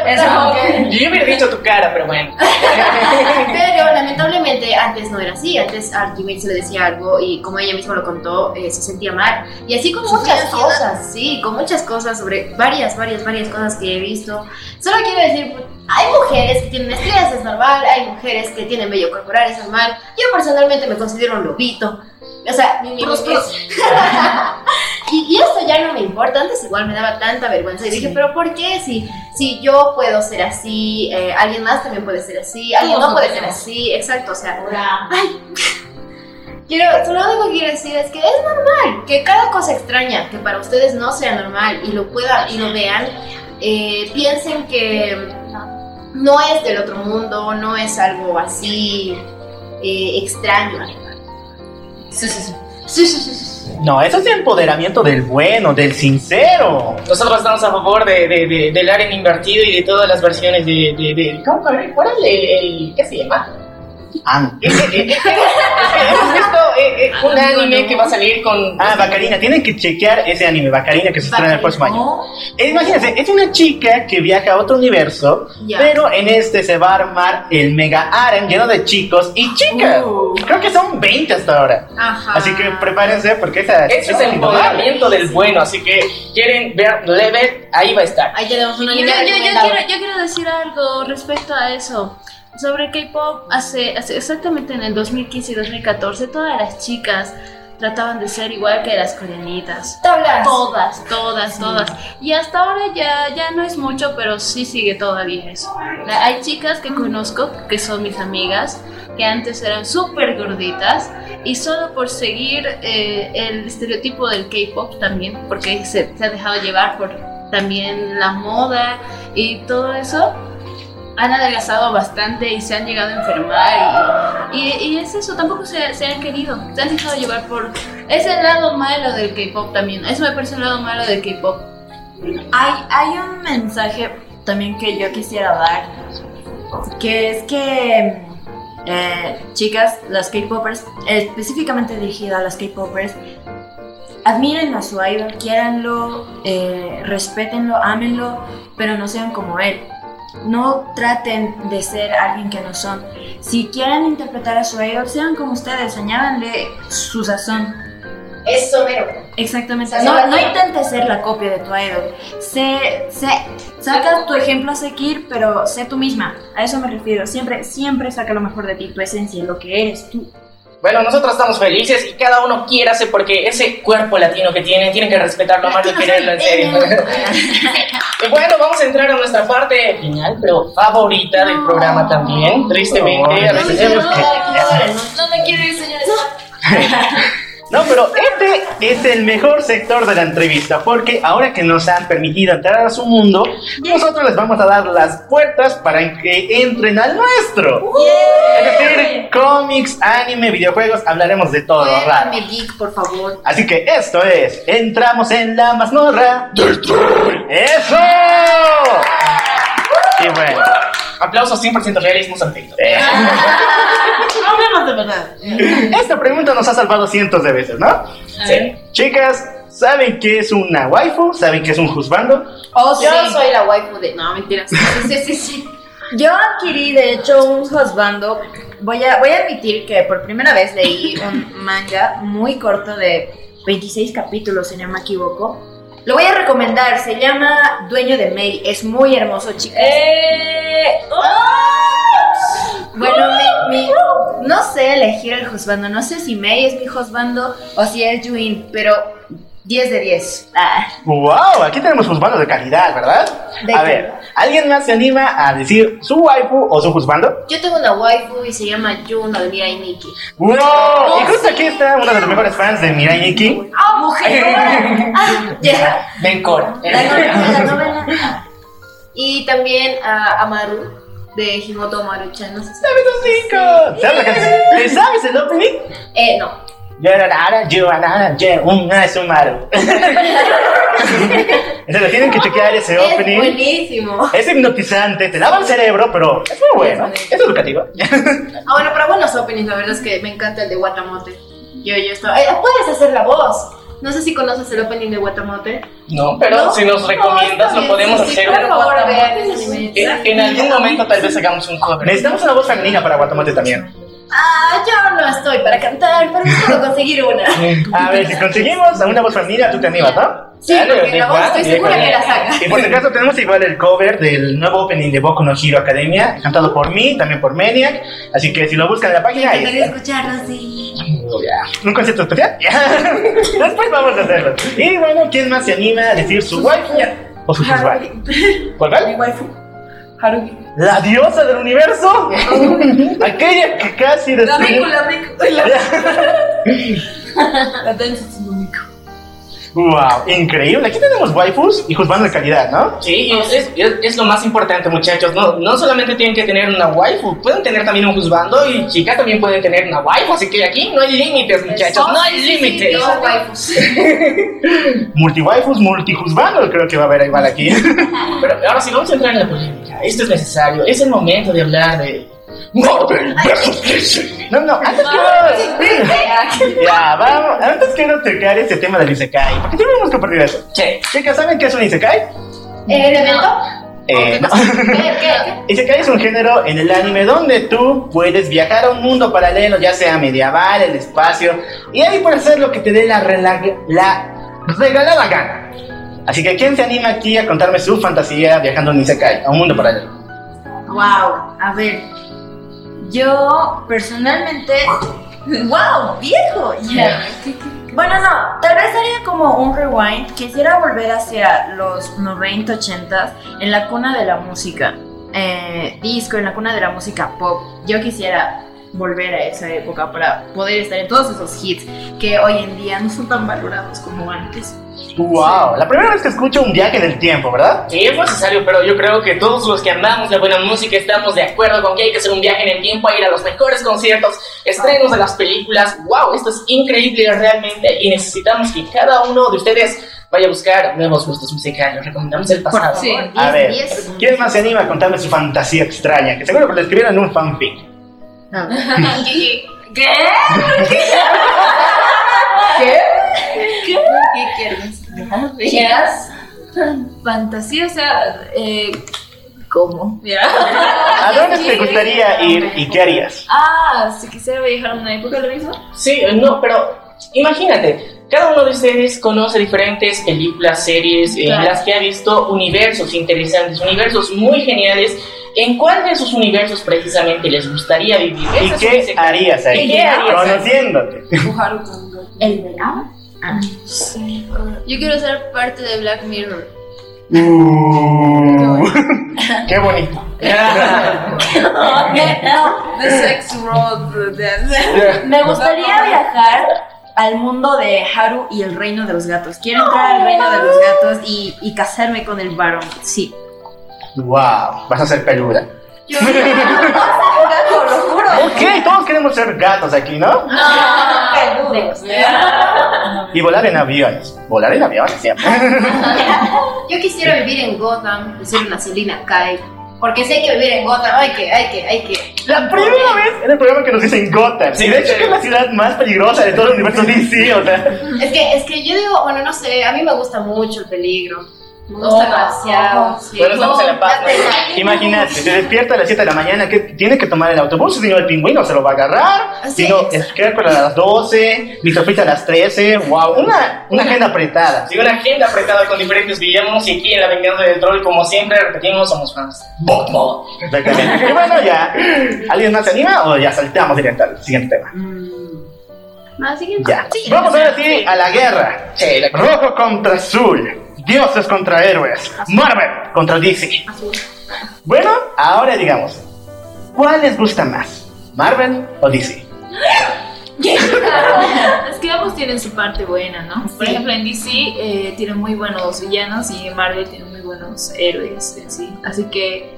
Eso, no, ok. Yo hubiera dicho tu cara, pero bueno. Pero lamentablemente antes no era así. Antes a Jimmy se le decía algo y como ella misma lo contó, eh, se sentía mal. Y así con muchas cosas, sí, con muchas cosas sobre varias, varias, varias cosas que he visto. Solo quiero decir, pues, hay mujeres que tienen estrías, es normal. Hay mujeres que tienen vello corporal, es normal. Yo personalmente me considero un lobito. O sea, mi, mi- y, y esto ya no me importa. Antes igual me daba tanta vergüenza y dije, pero ¿por qué? Si, si yo puedo ser así, eh, alguien más también puede ser así, alguien no puede ser así, exacto. O sea, ay, quiero, lo único que quiero decir es que es normal que cada cosa extraña que para ustedes no sea normal y lo puedan y lo vean, eh, piensen que no es del otro mundo, no es algo así eh, extraño. Sí, sí, sí. Sí, sí, sí, sí. No, eso es empoderamiento del bueno, del sincero. Nosotros estamos a favor de, de, de- del Aren invertido y de todas las versiones de. de, de ¿Cómo cuál es el, el- ¿Qué se llama? Ah, Eh, eh, eh, eh, visto un anime que va a salir con. ah, Bacarina, tienen que chequear ese anime, Bacarina, que se estrena el próximo año. Imagínense, es una chica que viaja a otro universo, Ya. pero en este se va a armar el mega harem lleno de chicos y chicas. Uh. Creo que son 20 hasta ahora. Ajá. Así que prepárense porque esa Ese es el empoderamiento del bueno, así que quieren ver Level, ahí va a estar. Ahí tenemos una Yo, yo, yo quiero decir algo respecto a eso. Sobre K-pop, hace, hace exactamente en el 2015 y 2014, todas las chicas trataban de ser igual que las coreanitas. Tablas. Todas, todas, todas. Y hasta ahora ya, ya no es mucho, pero sí sigue todavía eso. Hay chicas que conozco, que son mis amigas, que antes eran súper gorditas y solo por seguir eh, el estereotipo del K-pop también, porque se, se ha dejado llevar por también la moda y todo eso, han adelgazado bastante y se han llegado a enfermar y, y- y es eso, tampoco se, se han querido, se han dejado llevar por... Es el lado malo del K-pop también, eso me parece el lado malo del K-pop. Hay, hay un mensaje también que yo quisiera dar, que es que, eh, chicas, las K-Popers, específicamente dirigida a las K-Popers, admiren a su idol, quiéranlo, eh, respétenlo, ámenlo, pero no sean como él. No traten de ser alguien que no son. Si quieren interpretar a su idol, sean como ustedes, añádanle su sazón. Eso, mero. Exactamente. No- no intentes ser la copia de tu idol. Sé, sé, saca tu ejemplo a seguir, pero sé tú misma. A eso me refiero. Siempre, siempre saca lo mejor de ti, tu esencia, lo que eres tú. Bueno, nosotros estamos felices y cada uno quiere hacer porque ese cuerpo latino que tiene, tienen que respetarlo, amarlo y quererlo en serio. Y bueno, vamos a entrar a nuestra parte final, pero favorita del programa también. Tristemente, a veces No, hemos no, que- No me quiero ir, señores. No, pero este es el mejor sector de la entrevista porque ahora que nos han permitido entrar a su mundo, nosotros les vamos a dar las puertas para que entren al nuestro. Es decir, cómics, anime, videojuegos, hablaremos de todo, ¿verdad? Cuéntame, geek, por favor. Así que esto es, entramos en la mazmorra. ¡Eso! Y bueno, Aplausos 100% realismo santeito. eh, Hablemos de verdad. esta pregunta nos ha salvado cientos de veces, ¿no? Sí. Chicas, ¿saben qué es una waifu? ¿Saben qué es un juzbando? Oh, yo soy la waifu de. No, mentira. Sí, sí, sí, sí. Yo adquirí, de hecho, un husbando. Voy a, voy a admitir que por primera vez leí un manga muy corto de 26 capítulos, si no me equivoco. Lo voy a recomendar, se llama Dueño de Mei. Es muy hermoso, chicas. Eh, Bueno, mi, mi- no sé elegir el husbando. No sé si Mei es mi husbando o si es Yuin, pero 10 de 10. Ah, ¡Wow! Aquí tenemos juzbandos de calidad, ¿verdad? De A ver, ¿alguien más se anima a decir su waifu o su juzbando? Yo tengo una waifu y se llama Juno de Mirai Nikki. ¡Wow! Y justo aquí está uno de los mejores fans de Mirai Nikki. ¡Ah, mujer! Ah, ya. Ven, Cora. La novela, la novela. Y también a Amaru de Himoto Maruchan. No sé si ¡Sabes los cinco! ¿Sabes la canción? ¿Te sabes el opening? Eh, no. Una sumaru. Se lo tienen que chequear ese Es opening. buenísimo. Es hipnotizante, te lava el cerebro, pero es muy bueno. Es educativo. Ah, bueno, para buenos openings, la verdad es que me encanta el de Watamote. Yo, yo estoy. Eh, puedes hacer la voz. No sé si conoces el opening de Watamote. No, pero ¿No? si nos No, recomiendas, está lo podemos sí, sí, hacer. Por favor, vean ese anime. En, en algún momento tal vez hagamos un cover. Necesitamos una voz femenina para Guatemala también. Ah, yo no estoy para cantar, pero puedo conseguir una. A ver, si conseguimos a una voz femenina, tú te animas, ¿no? Sí, porque la voz igual, estoy segura que la saca. Y por si acaso tenemos igual el cover del nuevo opening de Boku no Hero Academia, cantado por mí, también por Maniac. Así que si lo buscan en la Me página, está. escucharlo así. Ya. ¿Un concierto especial? Después vamos a hacerlo. Y bueno, ¿quién más se anima a decir su waifu o su husband? ¿Cuál Mi cuál? waifu. Haruki. ¿La diosa del universo? Aquella que casi La destruye... Miku, la. La, la Miku. Wow, increíble. Aquí tenemos waifus y husbandos de calidad, ¿no? Sí, es, es- es lo más importante, muchachos. No, no solamente tienen que tener una waifu, pueden tener también un juzgando y chicas también pueden tener una waifu. Así que aquí no hay límites, muchachos, no hay límites. Yo, waifus. Multi-waifus, multi-husbandos creo que va a haber igual aquí. Pero ahora sí, vamos a entrar en la polémica. Esto es necesario, es el momento de hablar de. Marvel vs. DC. No, no, antes quiero... Ya, vamos. Antes quiero tocar ese tema del Isekai. Porque siempre hemos compartido eso. Che, Chicas, ¿saben qué es un Isekai? ¿Eh, ¿De evento? Eh, no. ¿Qué, qué, Isekai es un género en el anime donde tú puedes viajar a un mundo paralelo, ya sea medieval, el espacio, y ahí puedes hacer lo que te dé la, la regalada gana. Así que, ¿quién se anima aquí a contarme su fantasía viajando en Isekai, a un mundo paralelo? Wow, a ver. Yo personalmente. ¡Wow! ¡Viejo! Ya. Bueno, no, tal vez haría como un rewind. Quisiera volver hacia los 90, 80 en la cuna de la música. eh, disco, en la cuna de la música pop. Yo quisiera volver a esa época para poder estar en todos esos hits que hoy en día no son tan valorados como antes. ¡Wow! La primera vez que escucho un viaje en el tiempo, ¿verdad? sí, es necesario, pero yo creo que todos los que amamos la buena música estamos de acuerdo con que hay que hacer un viaje en el tiempo, a ir a los mejores conciertos, estrenos de las películas. ¡Wow! Esto es increíble realmente y necesitamos que cada uno de ustedes vaya a buscar nuevos gustos musicales. Recomendamos el pasado. Sí. A ver. ¿quién más se anima a contarme su fantasía extraña? Que seguro que lo escribieron en un fanfic. ¿Qué? ¿Qué quieres? ¿Quieras? Fantasía, o sea, eh, ¿cómo? Ya. ¿A dónde te gustaría ir y qué harías? Ah, si quisiera viajar a una época, lo mismo. Sí, eh, no, pero imagínate, cada uno de ustedes conoce diferentes películas, series en Claro. las que ha visto universos interesantes, universos muy geniales. ¿En cuál de esos universos precisamente les gustaría vivir? ¿Y qué harías ahí? ¿Y qué harías? Conociéndote. Haruki. no. ¿El verano? Yo quiero ser parte de Black Mirror. Uh, qué bonito. The Sex Road. the- Me gustaría viajar al mundo de Haru y el reino de los gatos. Quiero entrar al reino de los gatos y, y casarme con el varón. Sí. Wow, vas a ser peluda. Yo gato, lo juro. Ok, todos queremos ser gatos aquí, ¿no? Peludos. Y volar en aviones. Volar en aviones siempre. Yo quisiera vivir en Gotham y ser una Selina Kyle. Porque sé que vivir en Gotham hay que, hay que, hay que. La primera vez en el programa que nos dicen Gotham. Sí, y de hecho que es la ciudad más peligrosa de todo el universo DC, o sea. Es que, es que yo digo, bueno, no sé, a mí me gusta mucho el peligro. Me gusta demasiado. sí. Bueno, estamos en La Imagínate, se despierta a las 7 de la mañana, que tiene que tomar el autobús, si no el pingüino se lo va a agarrar, si no es. Scarecrow a las 12, Mr. Freeze a las 13, wow, una, una agenda apretada. Sigue una agenda apretada con diferentes villanos y aquí en La Venganza del Troll, como siempre, repetimos, somos fans. Botmo. Exactamente. Y bueno, ya, ¿alguien más se anima o ya saltamos directo al siguiente tema? Ah, siguiente. Ya. Sí, Vamos ahora sí a la guerra. Sí, la Rojo contra azul. Dioses contra héroes. Marvel contra DC. Bueno, ahora digamos, ¿cuál les gusta más? ¿Marvel o DC? Es que ambos tienen su parte buena, ¿no? Por ejemplo, en DC eh, tienen muy buenos villanos y en Marvel tienen muy buenos héroes en sí. Así que,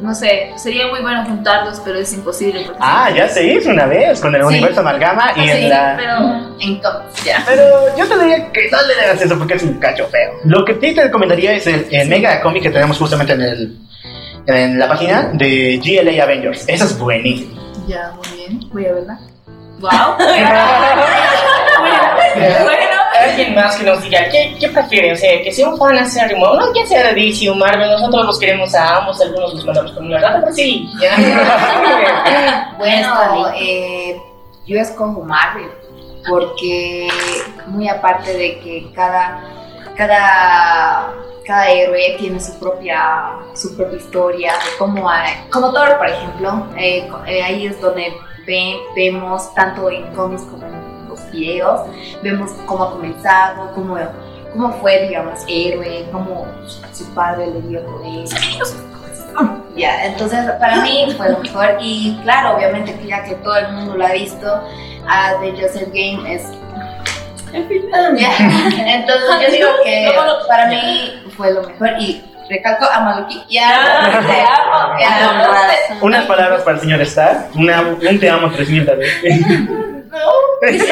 no sé, sería muy bueno juntarlos, pero es imposible. Porque Ah, ya se hizo una vez con el Sí. universo amalgama y Sí, en la... pero En cómics, ya. Pero yo te diría que no le hagas eso porque es un cacho feo. Lo que sí te recomendaría es el, el mega cómic que tenemos justamente en el en la página de GLA Avengers. Eso es buenísimo. ya, muy bien, voy a verla. ¡Wow! Bueno, alguien más que nos diga, ¿qué, qué prefieren? O sea, que sea un fan acérrimo, no que sea de DC o Marvel, nosotros los queremos a ambos, algunos los mandamos con una rata, pero sí, ya. Bueno, eh, yo escojo Marvel porque muy aparte de que cada cada cada héroe tiene su propia su propia historia, como como Thor por ejemplo, eh, eh, ahí es donde ve- vemos tanto en cómics como en los videos, vemos cómo ha comenzado, cómo cómo fue digamos héroe, cómo su padre le dio poder, ya, entonces para mí fue lo mejor y claro, obviamente que ya que todo el mundo lo ha visto, a The Joseph Game es... Ya, Entonces yo digo que para mí fue lo mejor y recalco a Maluki. Ya, te amo. Unas palabras para el señor Star. Una, un te amo 300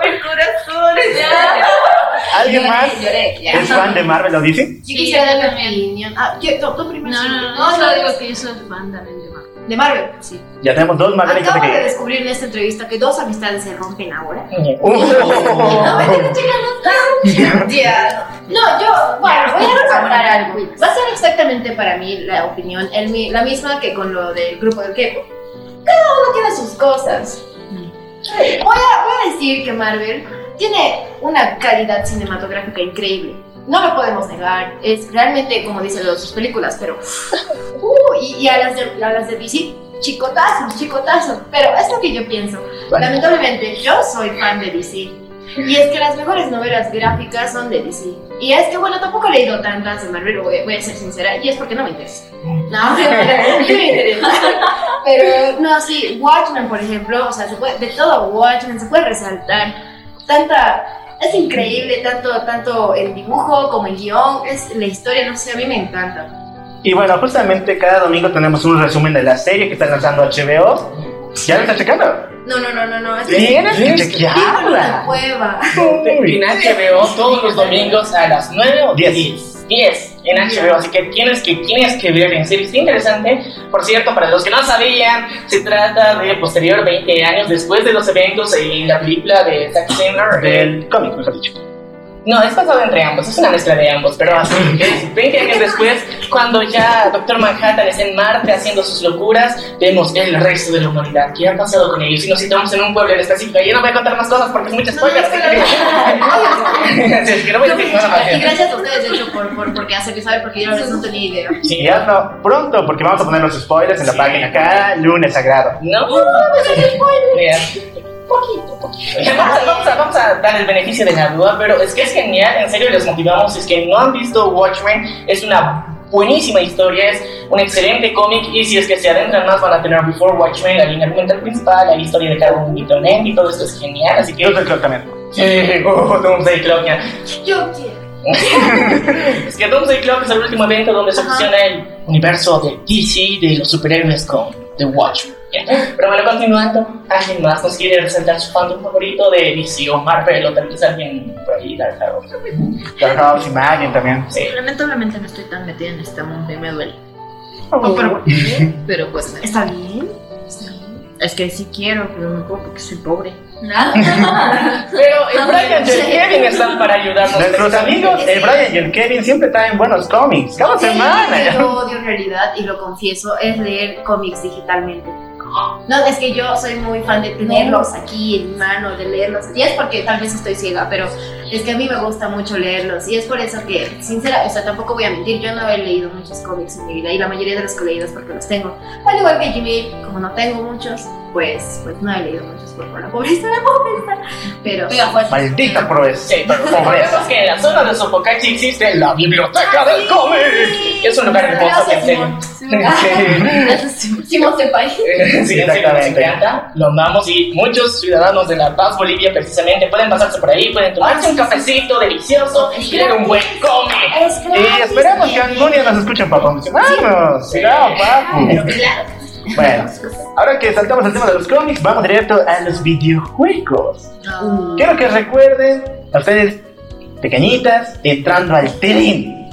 veces. ¿Alguien más Lloré, ya. es fan de Marvel o DC? Yo quisiera dar mi opinión. Ah, ¿qué? ¿Tú, tú primero? No, no, no, solo digo que yo soy fan también de Marvel. De Marvel, sí. Ya tenemos dos Marvelitas Acabo de aquí. descubrir en esta entrevista que dos amistades se rompen ahora. Uh. Ya. No, yo, bueno, voy a recalcar algo. Va a ser exactamente para mí la opinión, el mi- la misma que con lo del grupo del K-pop. Cada uno tiene sus cosas. Voy a, voy a decir que Marvel tiene una calidad cinematográfica increíble. No lo podemos negar. Es realmente, como dicen sus películas, pero. Uh, y, y a, las de, a las de DC, chicotazos, chicotazos. Pero es lo que yo pienso. Lamentablemente, yo soy fan de DC. Y es que las mejores novelas gráficas son de DC. Y es que, bueno, tampoco he leído tantas de Marvel, voy, voy a ser sincera, y es porque no me interesa. No, sí me interesa. Pero, no, sí, Watchmen, por ejemplo, o sea, se puede, de todo Watchmen se puede resaltar tanta. Es increíble, tanto, tanto el dibujo como el guion, es la historia, no sé, a mí me encanta. Y bueno, justamente cada domingo tenemos un resumen de la serie que está lanzando HBO. ¿Ya lo está checando? No, no, no, no, no. Es que vivo en una chequearla. cueva. En HBO todos los domingos a las 9 o 10. 10 en HBO, así que tienes que, tienes que ver en serio, es interesante. Por cierto, para los que no sabían, se trata de posterior 20 años después de los eventos en la película de Zack Snyder. Del cómic, mejor dicho. No, es pasado entre ambos, es una mezcla de ambos, pero así es 20 años después, cuando ya Doctor Manhattan está en Marte haciendo sus locuras, vemos el resto de la humanidad. ¿Qué ha pasado con ellos? Y nos situamos en un pueblo en específico. Yo no voy a contar más cosas porque es mucho spoiler. así que- Sí, es que no voy a decir nada más. Y gracias a ustedes, de hecho, por, por, porque hacerme saber, porque yo a veces no tenía idea. Hazlo pronto, porque vamos a poner los spoilers en la Sí. página cada lunes sagrado. No, Mira, Poquito, poquito. Vamos a, vamos, a, vamos a dar el beneficio de la duda, pero es que es genial, en serio les motivamos, es que no han visto Watchmen, es una buenísima historia, es un excelente cómic y si es que se adentran más van a tener Before Watchmen, la línea argumental principal, la historia de cada un ente y todo esto es genial, así que... Yo soy Clock también. Sí, oh, Doomsday Clock, ya. Yo quiero. es que Doomsday Clock es el último evento donde se fusiona el universo de DC de los superhéroes con The Watchmen. Pero bueno, continuando, ¿alguien más nos quiere resaltar su fandom favorito de DC o Marvel o tal vez alguien por ahí, Dark Horse? Dark House, Imagine también. Sí. Lamentablemente no estoy tan metida en este mundo y me duele. Oh, pero, pero pues ¿Está bien? es que sí quiero, pero no puedo porque soy pobre. Pero el Brian y el Kevin están para ayudarnos. Nuestros amigos, el Brian y el Kevin, siempre traen buenos cómics. Cada semana. que yo odio en realidad, y lo confieso, es leer cómics digitalmente. No, es que yo soy muy fan de tenerlos aquí en mi mano, de leerlos. Y es porque tal vez estoy ciega, pero es que a mí me gusta mucho leerlos. Y es por eso que, sincera, o sea, tampoco voy a mentir, yo no he leído muchos cómics en mi vida. Y la mayoría de los que he leído es porque los tengo. Al igual que Jimmy, como no tengo muchos, pues, pues no he leído muchos por, por la pobreza, la pobreza. Pero. Maldita pobreza. Sí, pero recordemos que en la zona de Sopocachi existe la biblioteca del cómic. Es un lugar hermoso que serio. Simón Senpai. Sí, en serio nos Exactamente. encanta, lo amamos y muchos ciudadanos de La Paz, Bolivia, precisamente pueden pasarse por ahí, pueden tomarse un cafecito delicioso y leer un buen cómic. Es Y esperemos que algún día nos escuchen para promocionarnos. Sí. Claro, papu. Bueno, ahora que saltamos al tema de los cómics, vamos directo a los videojuegos. Quiero que recuerden a ustedes, pequeñitas, entrando al telín.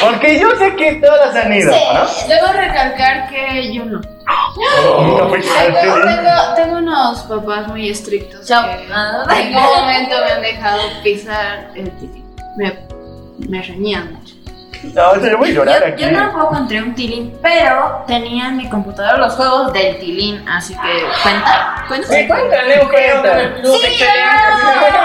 Porque yo sé que todas han ido, ¿no? Debo recalcar que yo no. No fuiste al Tengo, tengo- tengo unos papás muy estrictos Chao. que en ningún momento me han dejado pisar el tilín. Me, me reñían mucho. No, yo voy a llorar Yo, aquí. yo tampoco entré un tilín, pero tenía en mi computadora los juegos del tilín, así que cuenta. Cuenta. Sí, excelente.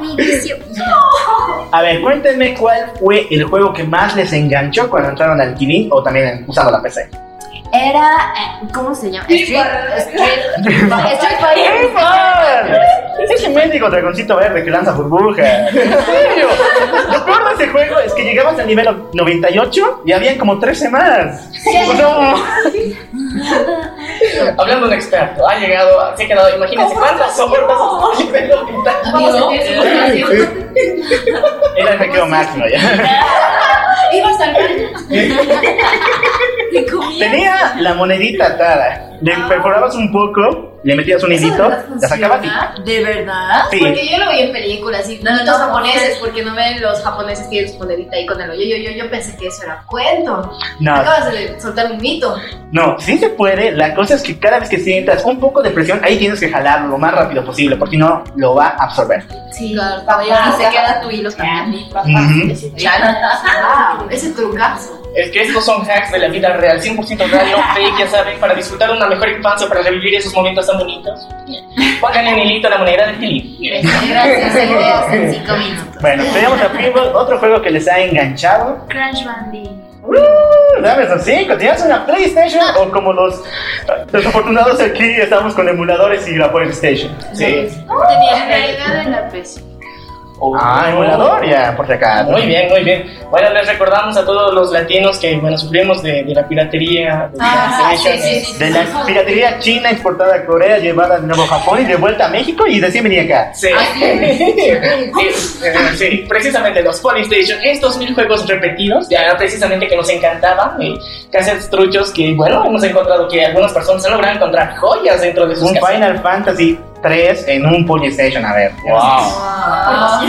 Mi vicio. A ver, cuéntenme cuál fue el juego que más les enganchó cuando entraron al Killing o también usando la PC. Era. eh, ¿Cómo se llama? Street, Street, Street Fighter. Ese mendigo dragoncito verde que lanza burbujas. En serio. Lo peor de ese juego es que llegabas al nivel 98 y habían como 13 más. O sea, Hablando de un experto, ha llegado, se ha quedado, imagínense cuántas horas hasta el nivel 90. Vamos a sentir su frustración. era el mequeo máximo ya. Ibas al baño. Tenía la monedita atada. Le perforabas un poco, le metías un hilito, la sacabas y. ¿De verdad? Sí. Porque yo lo vi en películas y No, no, no, japoneses, porque no ven los japoneses tienen su monedita ahí con el hoyo. Yo, yo, yo pensé que eso era cuento. No, Acabas de soltar un mito. no, sí se puede. La cosa es que cada vez que sientas un poco de presión, ahí tienes que jalarlo lo más rápido posible, porque si no, lo va a absorber. Sí, Claro, y se queda tu hilo también. Ese trucazo. Es que estos son hacks de la vida real, 100% real, no fake, ya saben, para disfrutar una mejor infancia, para revivir esos momentos tan bonitos. Pónganle en hilito la moneda del tilín. Gracias, en cinco minutos. Bueno, tenemos a Pinball, otro juego que les ha enganchado. Crash Bandicoot. Uh, dame esos cinco. ¿Tenías una PlayStation o como los desafortunados aquí estamos con emuladores y la PlayStation? Sí. En realidad en la PC. Ah, emulador ya, por si acaso. Muy bien, muy bien. Bueno, les recordamos a todos los latinos que, bueno, sufrimos de, de la piratería. De Ah, PlayStation. sí, sí, sí. De la piratería china exportada a Corea, llevada de nuevo a Japón y de vuelta a México y recién venía acá. Sí. Sí, eh, sí, precisamente los Polystation, estos mil juegos repetidos, ya precisamente que nos encantaban, eh, cassettes truchos que, bueno, hemos encontrado que algunas personas han logrado encontrar joyas dentro de sus Un cassettes. Final Fantasy 3 en un PlayStation, a ver.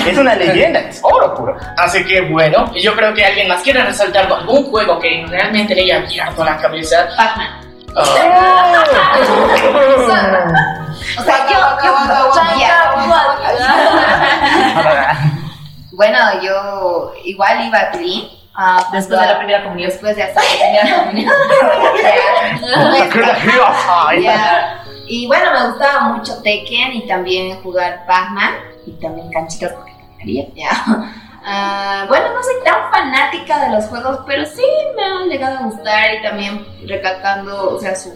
Es una leyenda, es oro puro. Así que, bueno, yo creo que alguien más quiere resaltar algún juego que realmente le haya abierto la cabeza. Pac-Man. Ah, O sea, yo. Bueno, yo igual iba a Clean. ah, Después de la primera comunión. Después de hasta la primera comunión. Y bueno, me gustaba mucho Tekken y también jugar Pac-Man y también canchitas porque quería, ya. Ah, bueno, no soy tan fanática de los juegos, pero sí me han llegado a gustar y también recalcando, o sea, su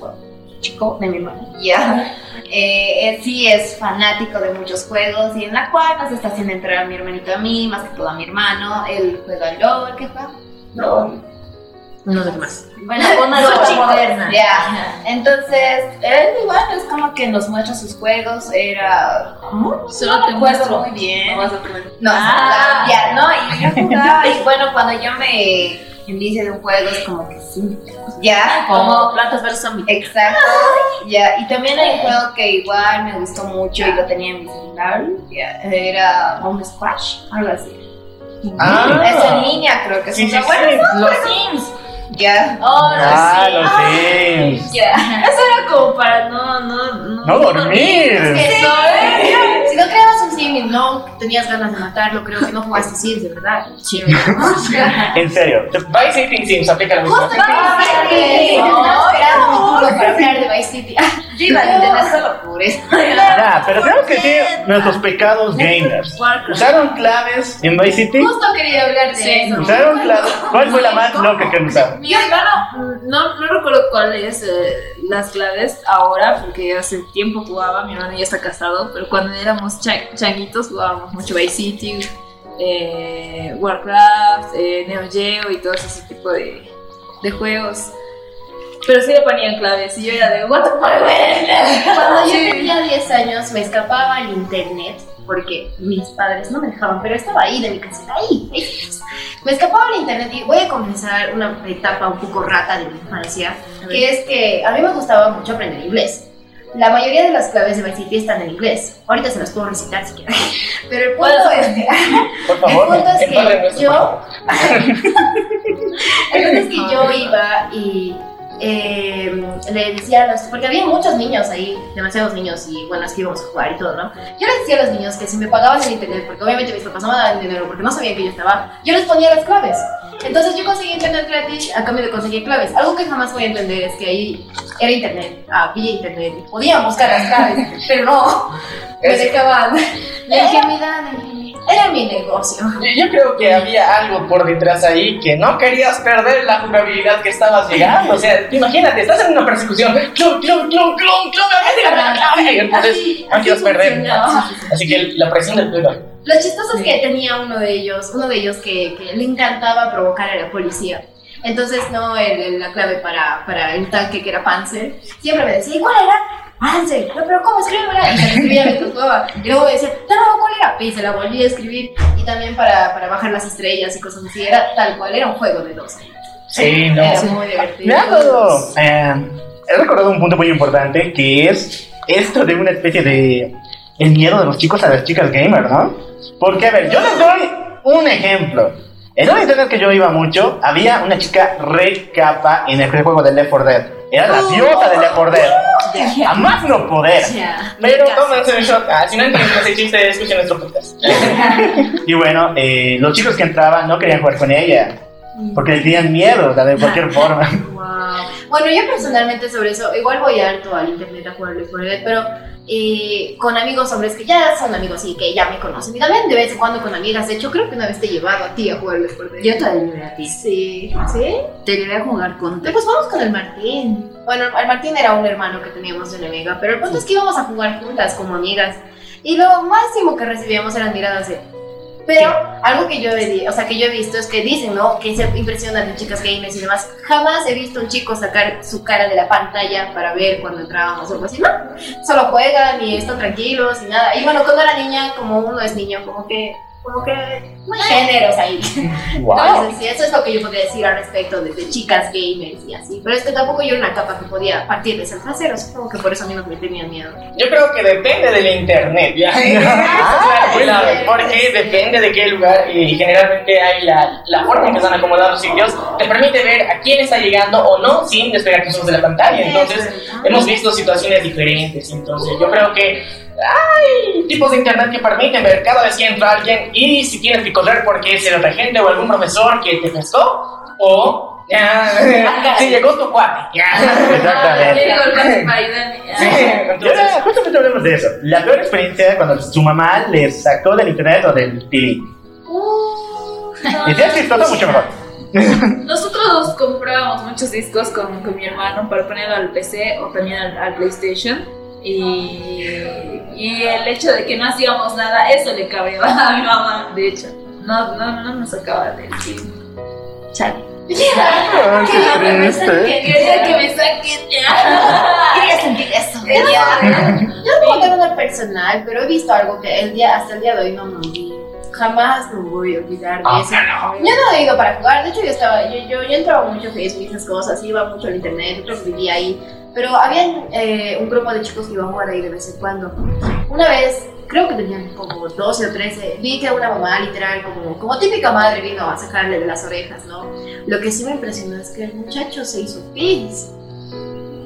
chico de mi hermano, ya. Eh, él sí es fanático de muchos juegos y en la cual nos está haciendo entrar a mi hermanito a mí, más que todo a mi hermano. Él juega LOL, ¿qué juega? No. No sé qué más. Bueno, una moderna. Ya. Entonces, él igual es como que nos muestra sus juegos. Era. Solo no te muestro. muy bien. No vas a No, Ah. ya, no, y yo jugaba. y bueno, cuando yo me inicio de un juego es como que sí. Ya, como. Como plantas versus zombies. Exacto, ya. Y también hay un juego que igual me gustó mucho y lo tenía en mi celular. ya, Era Home Squash, algo así. Ah. Es en línea, creo que Sí, son sí, sí. Los Sims. Ya. Oh, Ah, sí. los Sims. Ya. Eso era como para no, no, no. No dormir. Eso, ¿eh? Si no creabas un sim y no tenías ganas de matarlo, creo que no jugaste Sims, de verdad. Sí. En serio. Vice City Sims aplica lo mismo. Ay, estaba esperando mi turno para hablar de Vice City. Yo iba a entender solo por eso. Ya, pero tenemos que decir nuestros pecados gamers. ¿Usaron claves en Vice City? Justo quería hablar de Sí. eso. ¿Usaron claves? ¿Cuál fue la más loca que han usado? Mi hermano, no, no recuerdo cuáles eh, las claves ahora, porque hace tiempo jugaba, mi hermano ya está casado, pero cuando éramos cha- changuitos jugábamos mucho Vice City, eh, Warcraft, eh, Neo Geo y todo ese tipo de, de juegos. Pero sí le ponían claves y yo era de, what the fuck? Cuando yo tenía 10 años me escapaba al internet porque mis padres no me dejaban, pero estaba ahí de mi casita, ahí, ahí. Me escapaba al internet y voy a confesar una etapa un poco rata de mi infancia, que es que a mí me gustaba mucho aprender inglés. La mayoría de las claves de Vice City están en inglés. Ahorita se las puedo recitar si quieren. Pero el punto es que, Por favor, el punto es que yo el punto es que yo iba y eh, le decía a los. Porque había muchos niños ahí, demasiados niños, y bueno, es que íbamos a jugar y todo, ¿no? Yo les decía a los niños que si me pagaban el internet, porque obviamente mis papás no me daban dinero porque no sabían que yo estaba, yo les ponía las claves. Entonces yo conseguí internet gratis a cambio de conseguir claves. Algo que jamás voy a entender es que ahí era internet, había internet, y podían buscar las claves, pero no, me dejaban. La ingenuidad, la ingenuidad. Era mi negocio. Yo, yo creo que había algo por detrás ahí que no querías perder la jugabilidad que estabas llegando. O sea, imagínate, estás en una persecución. ¡Clum, clum, clum, clum, clum! ¡Agarra la clave! Y entonces Así- no quieres perder. Así que la presión del juego. Lo chistoso es que tenía uno de ellos, uno de ellos que, que le encantaba provocar a la policía. Entonces, no, el- el- la clave para, para el tanque que era Panzer, siempre me decía, ¿y cuál era? Panzer, no, pero ¿cómo escribirla? Y se la escribía mientras jugaba. Y luego me decía, no, no, ¿cuál era? Y se la volví a escribir. Y también para, para bajar las estrellas y cosas así. Era tal cual, era un juego de dos. Sí, no. Era muy divertido. Me ha dado. eh, he recordado un punto muy importante que es esto de una especie de. El miedo de los chicos a las chicas gamer, ¿no? Porque, a ver, yo les doy un ejemplo. En una internet que yo iba mucho, había una chica re capa en el juego de Left 4 Dead. Era la diosa de Left 4 Dead. A más no poder. Pero tómense un shot. Ah, si no entienden ese chiste, escuchen nuestro podcast. Y bueno, eh, los chicos que entraban no querían jugar con ella. Porque le tenían miedo, de cualquier forma. Wow. Bueno, yo personalmente sobre eso, igual voy harto al internet a jugar Left 4 Dead, pero eh, con amigos hombres que ya son amigos y que ya me conocen. Y también de vez en cuando con amigas. De hecho, creo que una vez te he llevado a ti a jugar 4 Dead. Yo te ayudé a ti. Sí. ¿Sí? Te llevé a jugar con. Pues vamos con el Martín. Bueno, el Martín era un hermano que teníamos de una amiga, pero el punto es que íbamos a jugar juntas como amigas. Y lo máximo que recibíamos eran miradas de... Pero algo que yo, he, o sea, que yo he visto es que dicen, ¿no? Que se impresionan de chicas gamers y demás. Jamás he visto un chico sacar su cara de la pantalla para ver cuando entrábamos o algo así, ¿no? Solo juegan y están tranquilos y nada. Y bueno, cuando era niña, como uno es niño, como que... Como que muy géneros ahí. ¡Wow! Entonces, sí, eso es lo que yo podría decir al respecto de, de chicas gamers y así. Pero es que tampoco yo era una capa que podía partirles el trasero. Supongo que por eso a mí no me tenían miedo. Yo creo que depende del internet, ¿ya? Ah, Claro, claro, porque depende de qué lugar y generalmente hay la, la forma en que están acomodados los sitios te permite ver a quién está llegando o no sin despegar tus ojos de la pantalla. Entonces, hemos visto situaciones diferentes. Entonces, yo creo que hay tipos de internet que permiten ver cada vez que entra alguien y si tienes que correr porque es el otra gente o algún profesor que te pescó o ya, si llegó tu cuate. Ya. Exactamente. Sí, justamente hablemos de eso. La peor experiencia cuando su mamá le sacó del internet o del TV. Y si es chistoso, mucho mejor. Nosotros comprábamos muchos discos con, con mi hermano para ponerlo al PC o también al, al PlayStation. Y, y el hecho de que no hacíamos nada, eso le cabreaba a mi mamá, de hecho. No, no, no nos sacaba del film. Chale. Triste. Quería que me saquen. Quería sentir eso. Yo no puedo contar una personal, pero he visto algo que el día, hasta el día de hoy no me olvido. Jamás me voy a olvidar de Ah, eso. Yo no he ido para jugar, de hecho yo estaba, yo, yo, yo entraba mucho a Facebook y esas cosas, iba mucho al internet, que vivía ahí. Pero había eh, un grupo de chicos que iban a jugar ahí de vez en cuando. Una vez, creo que tenían como 12 o 13, vi que una mamá literal, como, como típica madre, vino a sacarle de las orejas, ¿no? Lo que sí me impresionó es que el muchacho se hizo pis.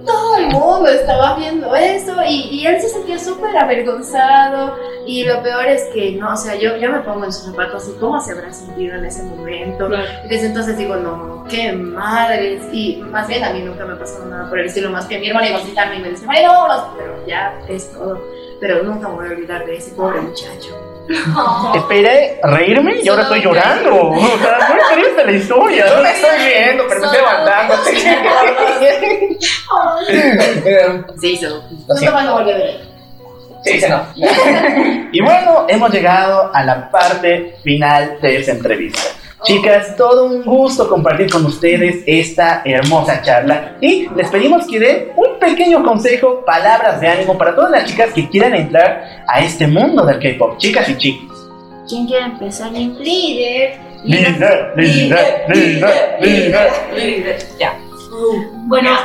Todo el mundo estaba viendo eso y, y él se sentía súper avergonzado. Y lo peor es que, no, o sea, yo, yo me pongo en sus zapatos y cómo se habrá sentido en ese momento. Y desde entonces digo, no, qué madres. Y más bien a mí nunca me pasó nada por el estilo, más que mi hermana iba a gritarme y me decía, María, no, vámonos", pero ya es todo. Pero nunca me voy a olvidar de ese pobre muchacho. Esperé reírme y ahora estoy llorando. O sea, muy triste la historia. Yo me estoy riendo, pero me estoy levantando. Se hizo. Nunca más lo volví a ver. Sí, sí, no. Y bueno, hemos llegado a la parte final de esta entrevista. Chicas, todo un gusto compartir con ustedes esta hermosa charla y les pedimos que den un pequeño consejo, palabras de ánimo para todas las chicas que quieran entrar a este mundo del K-pop, chicas y chicos. ¿Quién quiere empezar? Líder. Líder, líder, líder, líder. Ya. Bueno,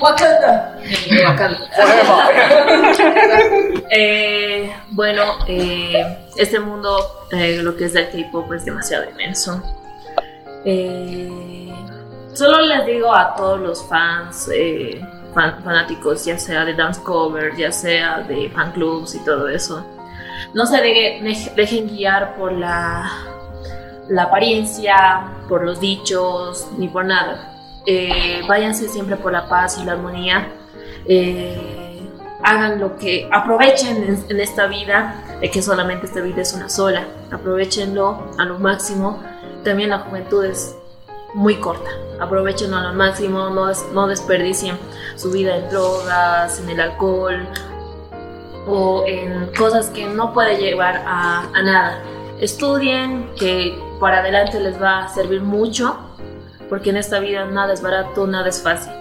Wakanda. Eh, bueno, eh, este mundo, eh, lo que es del K-pop, es demasiado inmenso. Eh, solo les digo a todos los fans, eh, fan- fanáticos, ya sea de dance cover, ya sea de fan clubs y todo eso, no se deje- dej- dejen guiar por la, la apariencia, por los dichos, ni por nada. Eh, váyanse siempre por la paz y la armonía. Eh, hagan lo que aprovechen en, en esta vida, de que solamente esta vida es una sola. Aprovechenlo a lo máximo. También la juventud es muy corta. Aprovechenlo a lo máximo, no, des- no desperdicien su vida en drogas, en el alcohol o en cosas que no puede llevar a, a nada. Estudien, que para adelante les va a servir mucho, porque en esta vida nada es barato, nada es fácil.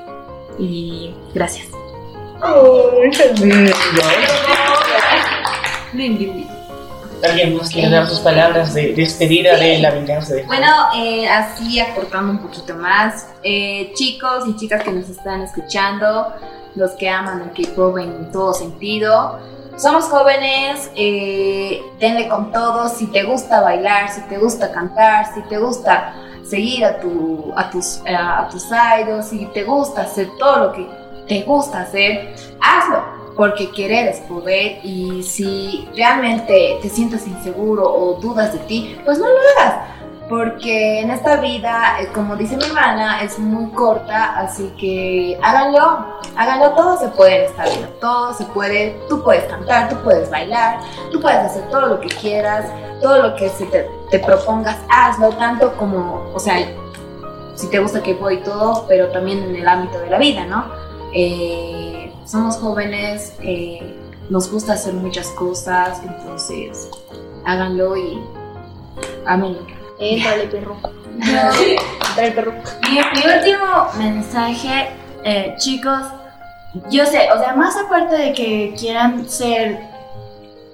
Y gracias. Qué lindo. ¿Alguien más quiere dar sus palabras de despedida de la venganza de Bueno, eh, así aportando un poquito más, eh, chicos y chicas que nos están escuchando, los que aman el K-pop en todo sentido, somos jóvenes, eh, denle con todo, si te gusta bailar, si te gusta cantar, si te gusta seguir a, tu, a, tus, a tus idols, si te gusta hacer todo lo que te gusta hacer, hazlo porque querer es poder y si realmente te sientes inseguro o dudas de ti, pues no lo hagas. Porque en esta vida, eh, como dice mi hermana, es muy corta, así que háganlo, háganlo, todo se puede en esta vida, todo se puede, tú puedes cantar, tú puedes bailar, tú puedes hacer todo lo que quieras, todo lo que se te, te propongas, hazlo, tanto como, o sea, si te gusta K-pop y todo, pero también en el ámbito de la vida, ¿no? Eh, somos jóvenes, eh, nos gusta hacer muchas cosas, entonces háganlo y ámenlo. Éntale, perro. Entra el perro. Mi, mi último mensaje, eh, chicos, yo sé, o sea, más aparte de que quieran ser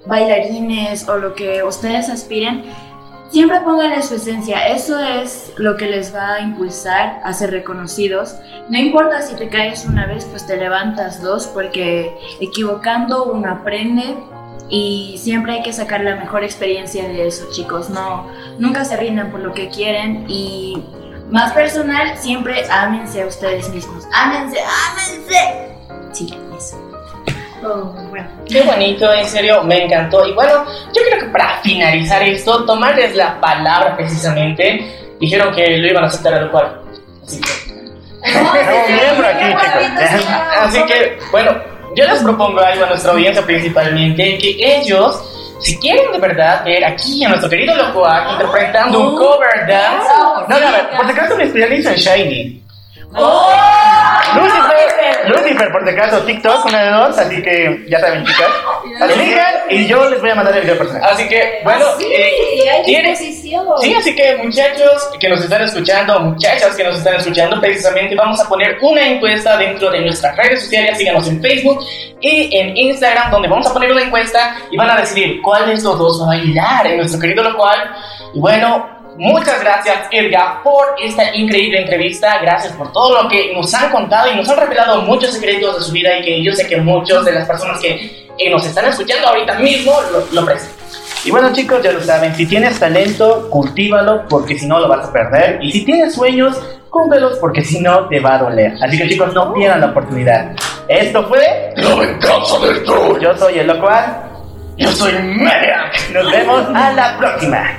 bailarines o lo que ustedes aspiren, siempre pónganle su esencia. Eso es lo que les va a impulsar a ser reconocidos. No importa si te caes una vez, pues te levantas dos, porque equivocando uno aprende. Y siempre hay que sacar la mejor experiencia de eso, chicos. No, nunca se rindan por lo que quieren y más personal, siempre ámense a ustedes mismos. Ámense, ámense. Sí, eso. Qué bonito, en serio, me encantó. Y bueno, yo creo que para finalizar esto, tomarles la palabra precisamente, dijeron que lo iban a aceptar al cual. Así que, miembro aquí, chicos. así que, bueno, yo les propongo algo a nuestra audiencia principalmente, que ellos, si quieren de verdad ver aquí a nuestro querido Locoac interpretando un cover dance, no, no, a ver, por si acaso me especializo en Shiny. Lucifer, Lucifer, por si acaso, TikTok, una de dos, así que ya saben, chicas. Elijan y yo les voy a mandar el video personal. Así que, bueno, eh, Sí, hay ¿tiene-. Sí, así que muchachos que nos están escuchando, muchachas que nos están escuchando, precisamente vamos a poner una encuesta dentro de nuestras redes sociales, síganos en Facebook y en Instagram, donde vamos a poner una encuesta y van a decidir cuál de estos dos va a bailar en nuestro querido local. Y bueno, muchas gracias Edgar por esta increíble entrevista, gracias por todo lo que nos han contado y nos han revelado muchos secretos de su vida y que yo sé que muchos de las personas que eh, nos están escuchando ahorita mismo lo, lo. Y bueno chicos, ya lo saben, si tienes talento, cultívalo porque si no lo vas a perder. Y si tienes sueños, cúmplelos porque si no te va a doler. Así que chicos, no pierdan la oportunidad. Esto fue, La venganza del troll. yo soy el locual, Yo soy Mediac. nos vemos a la próxima.